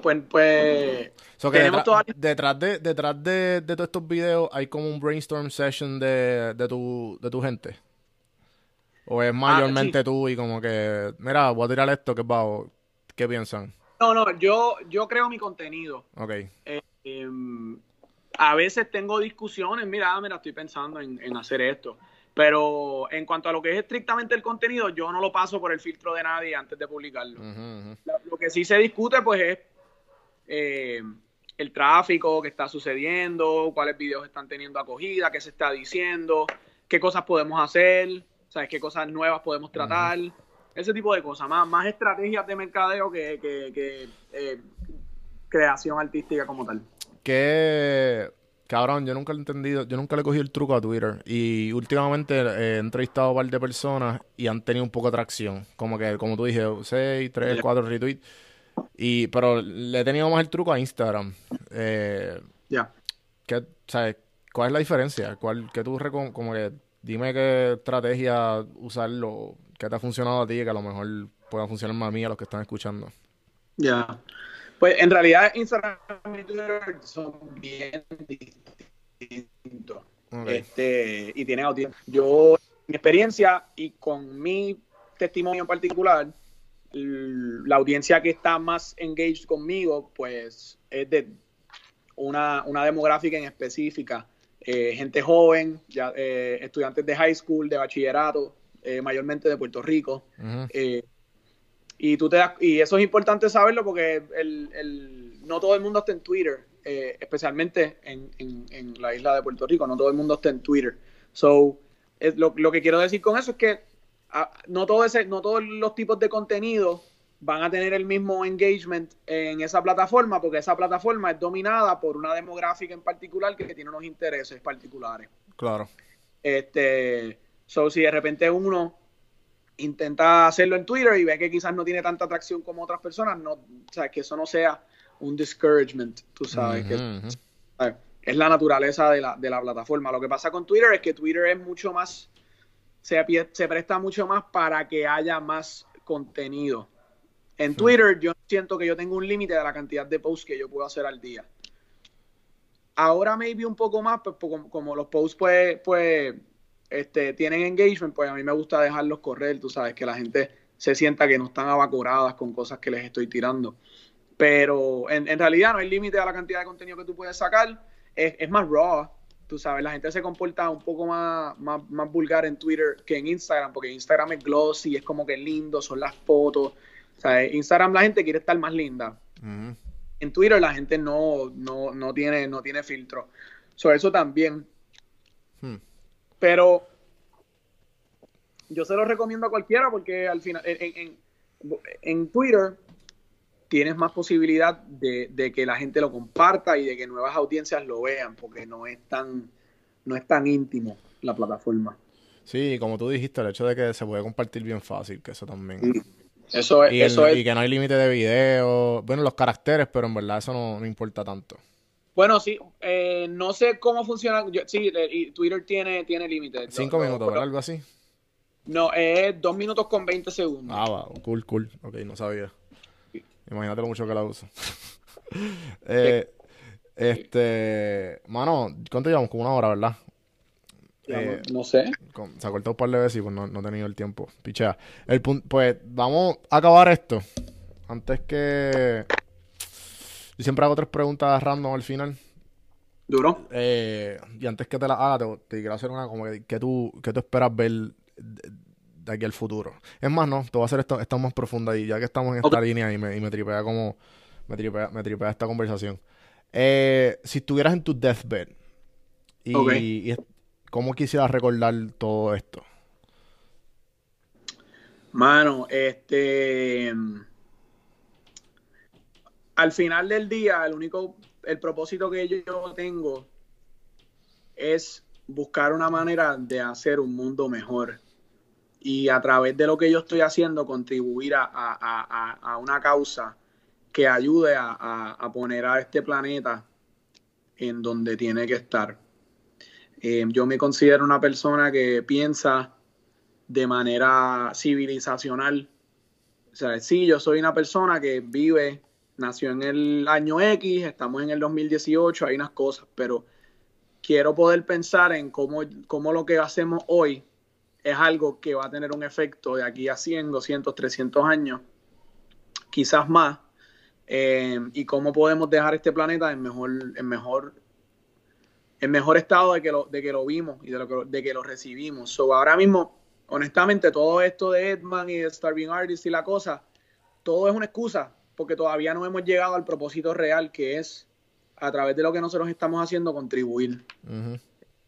Pues, pues So que tenemos detrás, toda detrás de, detrás de, de todos estos videos hay como un brainstorm session de, de, tu, de tu gente. O es mayormente tú y como que, mira, voy a tirar esto, ¿qué va? ¿Qué piensan? No, no, yo, yo creo mi contenido. Ok. Eh, em, a veces tengo discusiones, mira, ah, mira, estoy pensando en, en hacer esto. Pero en cuanto a lo que es estrictamente el contenido, yo no lo paso por el filtro de nadie antes de publicarlo. Lo que sí se discute, pues, es eh, el tráfico que está sucediendo, cuáles videos están teniendo acogida, qué se está diciendo, qué cosas podemos hacer, ¿sabes? qué cosas nuevas podemos tratar, ese tipo de cosas. Más, más estrategias de mercadeo que, que- que, eh, creación artística como tal. Que, cabrón, yo nunca lo he entendido, yo nunca le he cogido el truco a Twitter. Y últimamente eh, he entrevistado a un par de personas y han tenido un poco de tracción. Como que, como tú dijiste, 6, 3, Ya. 4 retweets. Y, pero le he tenido más el truco a Instagram. Eh, Ya. ¿qué, sabes, ¿Cuál es la diferencia? ¿Cuál, qué tú como que dime qué estrategia usarlo, qué te ha funcionado a ti, que a lo mejor pueda funcionar más a mí, a los que están escuchando? Ya. Pues en realidad Instagram y Twitter son bien distintos. Este, y tienen audiencia. Yo, mi experiencia y con mi testimonio en particular, la audiencia que está más engaged conmigo, pues es de una, una demográfica en específica. Eh, gente joven, ya, eh, estudiantes de high school, de bachillerato, eh, mayormente de Puerto Rico. Y tú te das, y eso es importante saberlo porque el, el- no todo el mundo está en Twitter, especialmente en, en- en la isla de Puerto Rico, no todo el mundo está en Twitter. So, es lo, lo que quiero decir con eso es que no, todo ese, no todos los tipos de contenido van a tener el mismo engagement en esa plataforma porque esa plataforma es dominada por una demográfica en particular que tiene unos intereses particulares. Claro. Este, so, si de repente uno intenta hacerlo en Twitter y ve que quizás no tiene tanta atracción como otras personas, no, o sea, que eso no sea un discouragement, tú sabes, que es la naturaleza de la, de la plataforma. Lo que pasa con Twitter es que Twitter es mucho más, se, presta mucho más para que haya más contenido. En Twitter yo siento que yo tengo un límite de la cantidad de posts que yo puedo hacer al día. Ahora maybe un poco más, pues como, como los posts pues, pues este, tienen engagement, pues a mí me gusta dejarlos correr, tú sabes, que la gente se sienta que no están abacoradas con cosas que les estoy tirando. Pero en, en realidad no hay límite a la cantidad de contenido que tú puedes sacar. Es, es más raw, tú sabes, la gente se comporta un poco más, más, más vulgar en Twitter que en Instagram, porque Instagram es glossy, es como que lindo, son las fotos. En Instagram la gente quiere estar más linda. En Twitter la gente no, no, no tiene, no tiene filtro. Sobre eso también. Hmm. Pero yo se lo recomiendo a cualquiera porque al final, en, en- en Twitter tienes más posibilidad de, de que la gente lo comparta y de que nuevas audiencias lo vean, porque no es tan, no es tan íntimo la plataforma. Sí, como tú dijiste, el hecho de que se puede compartir bien fácil, que eso también. Sí. Eso es, Y, el- eso es y que no hay límite de video. Bueno, los caracteres, pero en verdad eso no, no importa tanto. Bueno, sí, eh, no sé cómo funciona. yo- sí, eh, y Twitter tiene, tiene límites. Cinco minutos, ¿verdad? Algo así. No, es dos minutos con 20 segundos. Ah, va, cool, cool. Ok, no sabía. Imagínate lo mucho que la uso. eh, este, mano, ¿cuánto llevamos? Como una hora, ¿verdad? Eh, no, sé. Con- se ha cortado un par de veces y pues no, no he tenido el tiempo. Pichea. El pues vamos a acabar esto. Antes que... Yo siempre hago tres preguntas random al final. Duro. Eh, y antes que te la haga, te, te quiero hacer una como que, que tú, que tú esperas ver de, aquí al futuro. Es más, no, te voy a hacer esto, esta más profunda y ya que estamos en esta línea y me, y me tripea como, me tripea, me tripea esta conversación. Eh, si estuvieras en tu deathbed y, Ok. y ¿cómo quisieras recordar todo esto? Mano, este. Al final del día, el único. El propósito que yo tengo es buscar una manera de hacer un mundo mejor. Y a través de lo que yo estoy haciendo, contribuir a, a- a- a- una causa que ayude a poner a este planeta en donde tiene que estar. Eh, yo me considero una persona que piensa de manera civilizacional. O sea, sí, yo soy una persona que vive, nació en el año X, estamos en el 2018, hay unas cosas, pero quiero poder pensar en cómo, cómo lo que hacemos hoy es algo que va a tener un efecto de aquí a 100, 200, 300 años, quizás más, eh, y cómo podemos dejar este planeta en mejor, en mejor, en mejor estado de que lo, de que lo vimos y de, lo que, de que lo recibimos. So, ahora mismo, honestamente, todo esto de Edman y de Starving Artist y la cosa, todo es una excusa, porque todavía no hemos llegado al propósito real, que es, a través de lo que nosotros estamos haciendo, contribuir.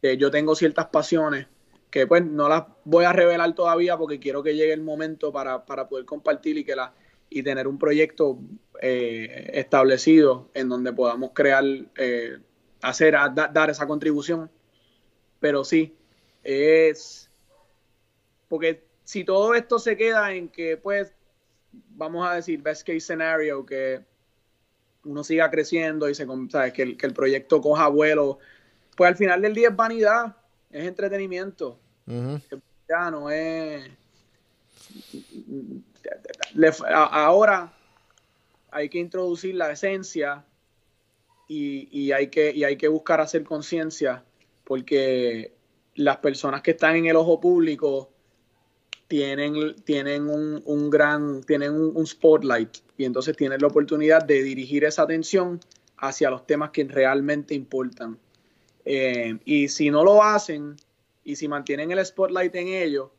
Eh, yo tengo ciertas pasiones que pues no las voy a revelar todavía porque quiero que llegue el momento para, para poder compartir y que la y tener un proyecto eh, establecido en donde podamos crear eh, hacer dar esa contribución. Pero sí es porque si todo esto se queda en que pues vamos a decir best case scenario que uno siga creciendo y se sabes, que, el, que el proyecto coja vuelo pues al final del día es vanidad, es entretenimiento. Ya no es. le- a- ahora, hay que introducir la esencia y, y hay, que, y hay que buscar hacer conciencia porque las personas que están en el ojo público tienen, tienen un, un gran, tienen un, un spotlight y entonces tienen la oportunidad de dirigir esa atención hacia los temas que realmente importan. Eh, y si no lo hacen y si mantienen el spotlight en ellos,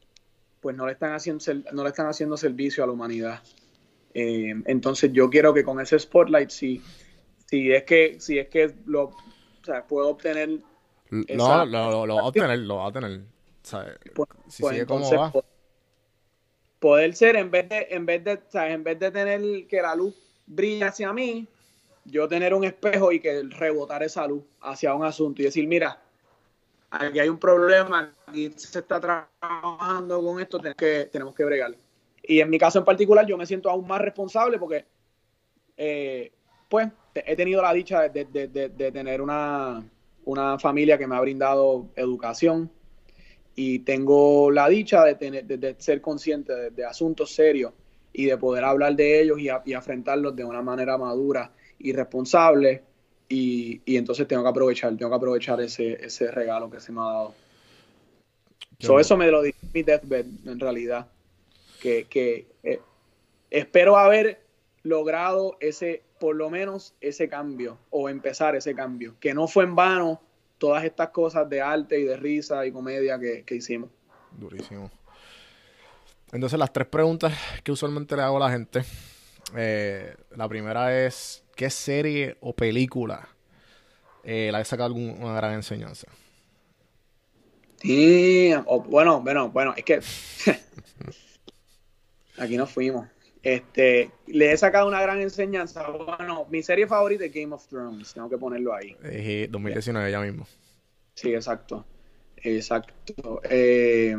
pues no le están haciendo, no le están haciendo servicio a la humanidad. Eh, entonces yo quiero que con ese spotlight, si, si es que, si es que lo, o sea, puedo obtener, Lo, Exacto. lo, lo, lo va a obtener, lo va a tener. ¿sabes? pues, Si pues sigue como entonces va. po- poder ser en vez de, en vez de, o sea, en vez de tener que la luz brille hacia mí, yo tener un espejo y que rebotar esa luz hacia un asunto y decir, mira, aquí hay un problema, aquí se está trabajando con esto, tenemos que, tenemos que bregar. Y en mi caso en particular, yo me siento aún más responsable porque, eh, pues, he tenido la dicha de, de- de- tener una, una familia que me ha brindado educación y tengo la dicha de, tener, de, ser consciente de, de asuntos serios y de poder hablar de ellos y, a- y afrontarlos de una manera madura y responsable. Y, y entonces tengo que aprovechar, tengo que aprovechar ese, ese regalo que se me ha dado. So, bueno. eso me lo dice mi deathbed, en realidad. Que, que eh, espero haber logrado ese, por lo menos ese cambio, o empezar ese cambio. Que no fue en vano todas estas cosas de arte y de risa y comedia que, que hicimos. Durísimo. Entonces, las tres preguntas que usualmente le hago a la gente. eh, la primera es: ¿qué serie o película eh, le ha sacado alguna gran enseñanza? Sí, bueno, bueno, bueno, es que aquí nos fuimos. Este, le he sacado una gran enseñanza. Bueno, mi serie favorita es Game of Thrones, tengo que ponerlo ahí. Eh, 2019 ya mismo. Sí, exacto. Exacto. Eh,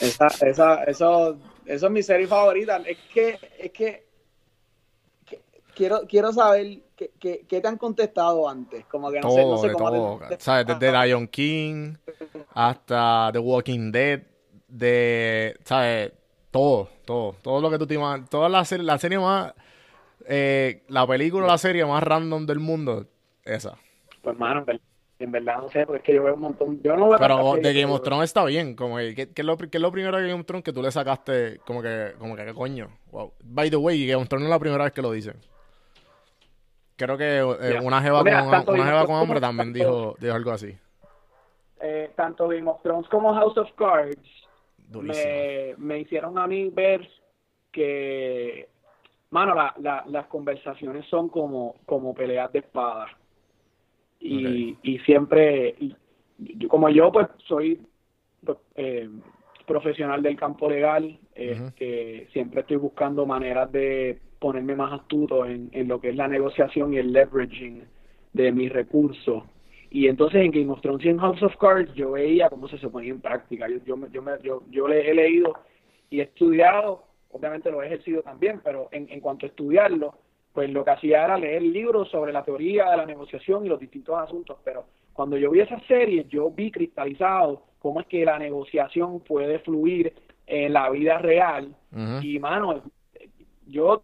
esa, esa, eso, eso es mi serie favorita. Es que, es que, que- quiero, quiero saber qué, qué- qué te han contestado antes. Como que no sé, no todo, sé cómo te- todo. ¿Sabes? Desde Lion King hasta The Walking Dead, de, ¿sabes? Todo, todo, todo lo que tú te imaginas, toda la serie, la serie más, eh, la película, la serie más random del mundo, esa. Pues, mano, en ver- en verdad no sé, porque es que yo veo un montón. Yo no veo Pero de Game of Thrones está bien, como que, ¿qué, qué es lo, qué es lo primero de Game of Thrones que tú le sacaste, como que, como que, ¿qué coño? Wow. By the way, Game of Thrones no es la primera vez que lo dicen. Creo que eh, una jeva Mira, con, una jeva con hambre también dijo, dijo algo así. eh, tanto Game of Thrones como House of Cards me, me hicieron a mí ver que, mano, la, la- las conversaciones son como, como peleas de espadas. Y, y siempre, y- yo- como yo pues soy pues, eh, profesional del campo legal, este, siempre estoy buscando maneras de ponerme más astuto en, en lo que es la negociación y el leveraging de mis recursos. Y entonces en Game of Thrones y en House of Cards yo veía cómo se, se ponía en práctica. Yo, yo, yo, me- yo, yo le he leído y he estudiado, obviamente lo he ejercido también, pero en, en cuanto a estudiarlo, pues lo que hacía era leer libros sobre la teoría de la negociación y los distintos asuntos. Pero cuando yo vi esa serie, yo vi cristalizado cómo es que la negociación puede fluir en la vida real. Y, mano, yo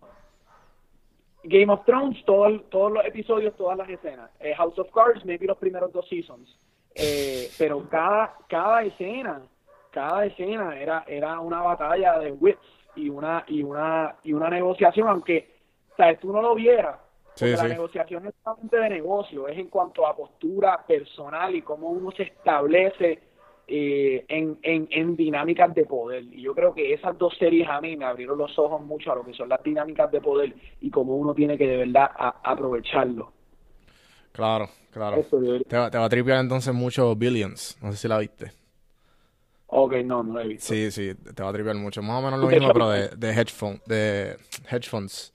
Game of Thrones, todo todos los episodios, todas las escenas. Eh, House of Cards, maybe los primeros dos seasons. Eh, pero cada, cada escena, cada escena era, era una batalla de wits y una, y una, y una negociación, aunque ¿sabes? tú no lo vieras. Sí, Porque la sí. negociación no es solamente de negocio, es en cuanto a postura personal y cómo uno se establece eh, en, en, en dinámicas de poder. Y yo creo que esas dos series a mí me abrieron los ojos mucho a lo que son las dinámicas de poder y cómo uno tiene que de verdad a- aprovecharlo. Claro, claro. Eso. Te, va- te va a tripear entonces mucho Billions. No sé si la viste. Ok, no, no lo he visto. Sí, sí, te va a tripear mucho. Más o menos lo mismo, pero de, de hedge fund, de hedge funds.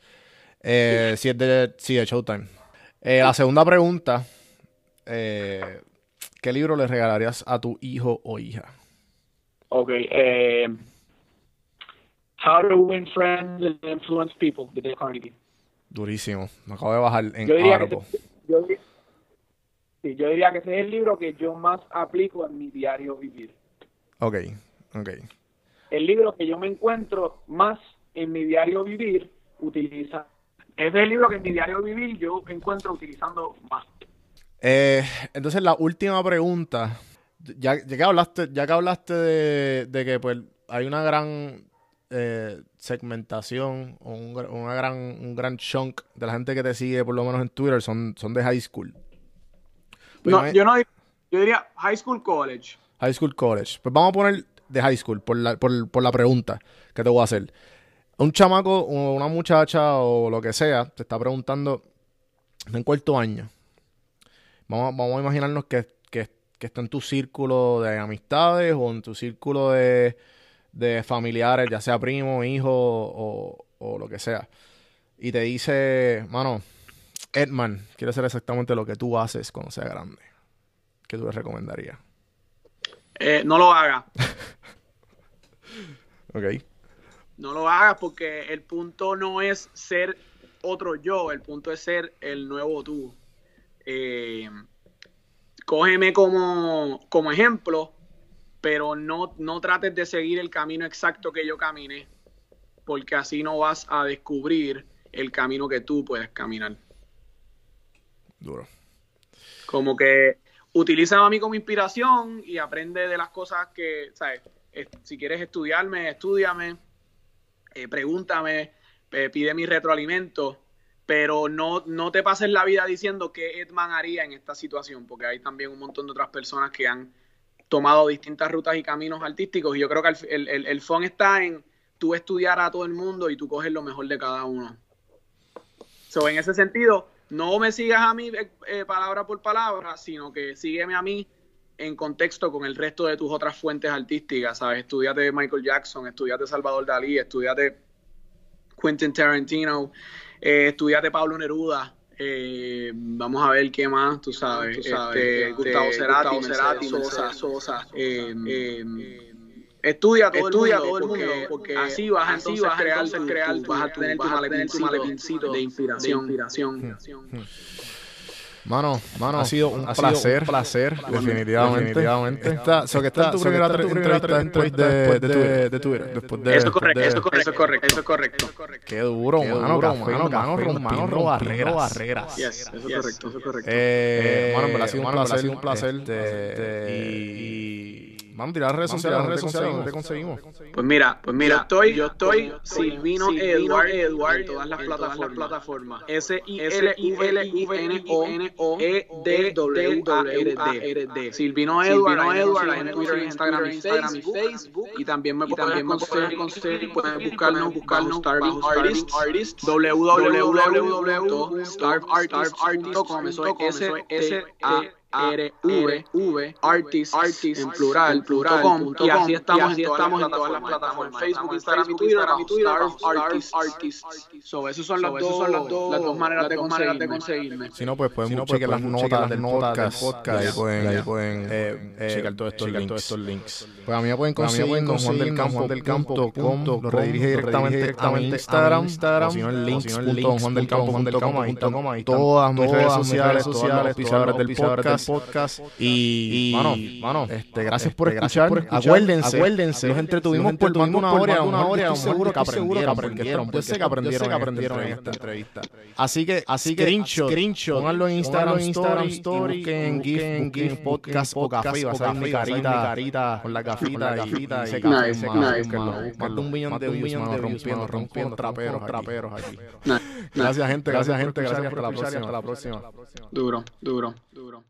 Eh, sí, es de, sí, de Showtime. Eh, la segunda pregunta. eh, ¿Qué libro le regalarías a tu hijo o hija? Ok, eh, How to Win Friends and Influence People, de Dale Carnegie. Durísimo. Me acabo de bajar en Yo diría, que Audible. ese- yo, di- sí, yo diría que ese es el libro que yo más aplico en mi diario vivir. Ok, ok. el libro que yo me encuentro más en mi diario vivir utiliza. Es el libro que en mi diario vivir yo encuentro utilizando más. Eh, entonces, la última pregunta. Ya, ya que hablaste, ya que hablaste de, de que pues hay una gran eh, segmentación o un, una gran, un gran chunk de la gente que te sigue, por lo menos en Twitter, son, son de high school. Pues No, yo no yo diría high school college. High school college. Pues vamos a poner de high school por la, por, por la pregunta que te voy a hacer. Un chamaco o una muchacha o lo que sea te está preguntando en cuarto año. Vamos, vamos a imaginarnos que, que, que está en tu círculo de amistades o en tu círculo de, de familiares, ya sea primo, hijo o, o lo que sea. Y te dice, mano, Edman quiere hacer exactamente lo que tú haces cuando sea grande. ¿Qué tú le recomendarías? Eh, no lo hagas. Ok. No lo hagas porque el punto no es ser otro yo, el punto es ser el nuevo tú. Eh, cógeme como, como ejemplo, pero no, no trates de seguir el camino exacto que yo caminé, porque así no vas a descubrir el camino que tú puedes caminar. Duro. Como que utiliza a mí como inspiración y aprende de las cosas que, ¿sabes? Es- Si quieres estudiarme, estudiame, eh, pregúntame, eh, pide mi retroalimento, pero no, no te pases la vida diciendo qué Edman haría en esta situación, porque hay también un montón de otras personas que han tomado distintas rutas y caminos artísticos y yo creo que el, el, el, fun está en tú estudiar a todo el mundo y tú coges lo mejor de cada uno. So, en ese sentido, no me sigas a mí eh, eh, palabra por palabra, sino que sígueme a mí en contexto con el resto de tus otras fuentes artísticas, ¿sabes? Estudiate Michael Jackson, estudiate Salvador Dalí, estudiate Quentin Tarantino, eh, estudiate Pablo Neruda, eh, vamos a ver qué más, tú sabes, Tú sabes, este, Gustavo Cerati, Gustavo Cerati, Sosa, Sosa, eh, eh, eh, Estudia todo estudia el mundo, todo el porque, mundo, porque porque así vas así vas a crear, vas a tener tu malepincito, malepincito de inspiración, de inspiración. Mano, mano, ha sido un ha sido placer, un placer, definitivamente. definitivamente. Esta, so que esta es tu primera so tu entrevista primera después de, entrevista de, de Twitter. Después de, Eso es correcto, de- eso es correcto, eso es correcto, eso es correcto. Qué duro, Qué mano, duro, café, mano, mano, café, rompiendo mano, barreras. barreras. Yes, eso es correcto, eso es correcto. Eh, mano, en verdad ha sido un Mano, placer, sido un placer, este, y, y, mano, tirar las redes sociales, tirar las ¿dónde redes te sociales, conseguimos? ¿dónde Pues mira, pues mira, Yo estoy- yo estoy Silvino Edward en todas las en todas las plataformas. S I L I L I N O E D W A R D. Silvino Edward, en Twitter, Instagram y Facebook. Y también me pueden conseguir, conseguir, pueden buscarnos, buscarnos, Starving Artist, www.starvartist.com, eso es S A R V V Artist en plural plural y así estamos en todas las plataformas. en Facebook Instagram y Twitter Starve Artist so esos son las dos las dos maneras de conseguirme. Si no, pues Si no, pues chequear las notas del las notas del podcast. podcast. Ahí pueden, Ahí pueden eh, eh, checar todos estos checar links. todos estos links. Pues a mí me pueden Pues conseguir pueden con Juan del Campo, con del Campo, juandelcampo.com, lo redirige directamente a mi Instagram, o si no en links.juandelcampo.com, ahí todas mis redes sociales, todos los pisadores del podcast. Y, mano, mano, este, gracias por escuchar. Acuérdense, acuérdense, nos entretuvimos por de una hora, una hora, seguro que aprendieron, aprendieron, yo sé que aprendieron, aprendieron en esta entrevista. Así que, así que, screenshot, screenshot, pónganlo en Instagram, Instagram Story, y busquen GIF, podcast o café, y va a salir mi carita con la gafita y búsquenlo. Más de un millón de views, mano, rompiendo, rompiendo traperos, traperos aquí. Gracias, gente, gracias, gente, por gracias, escuchar y hasta la próxima. duro duro duro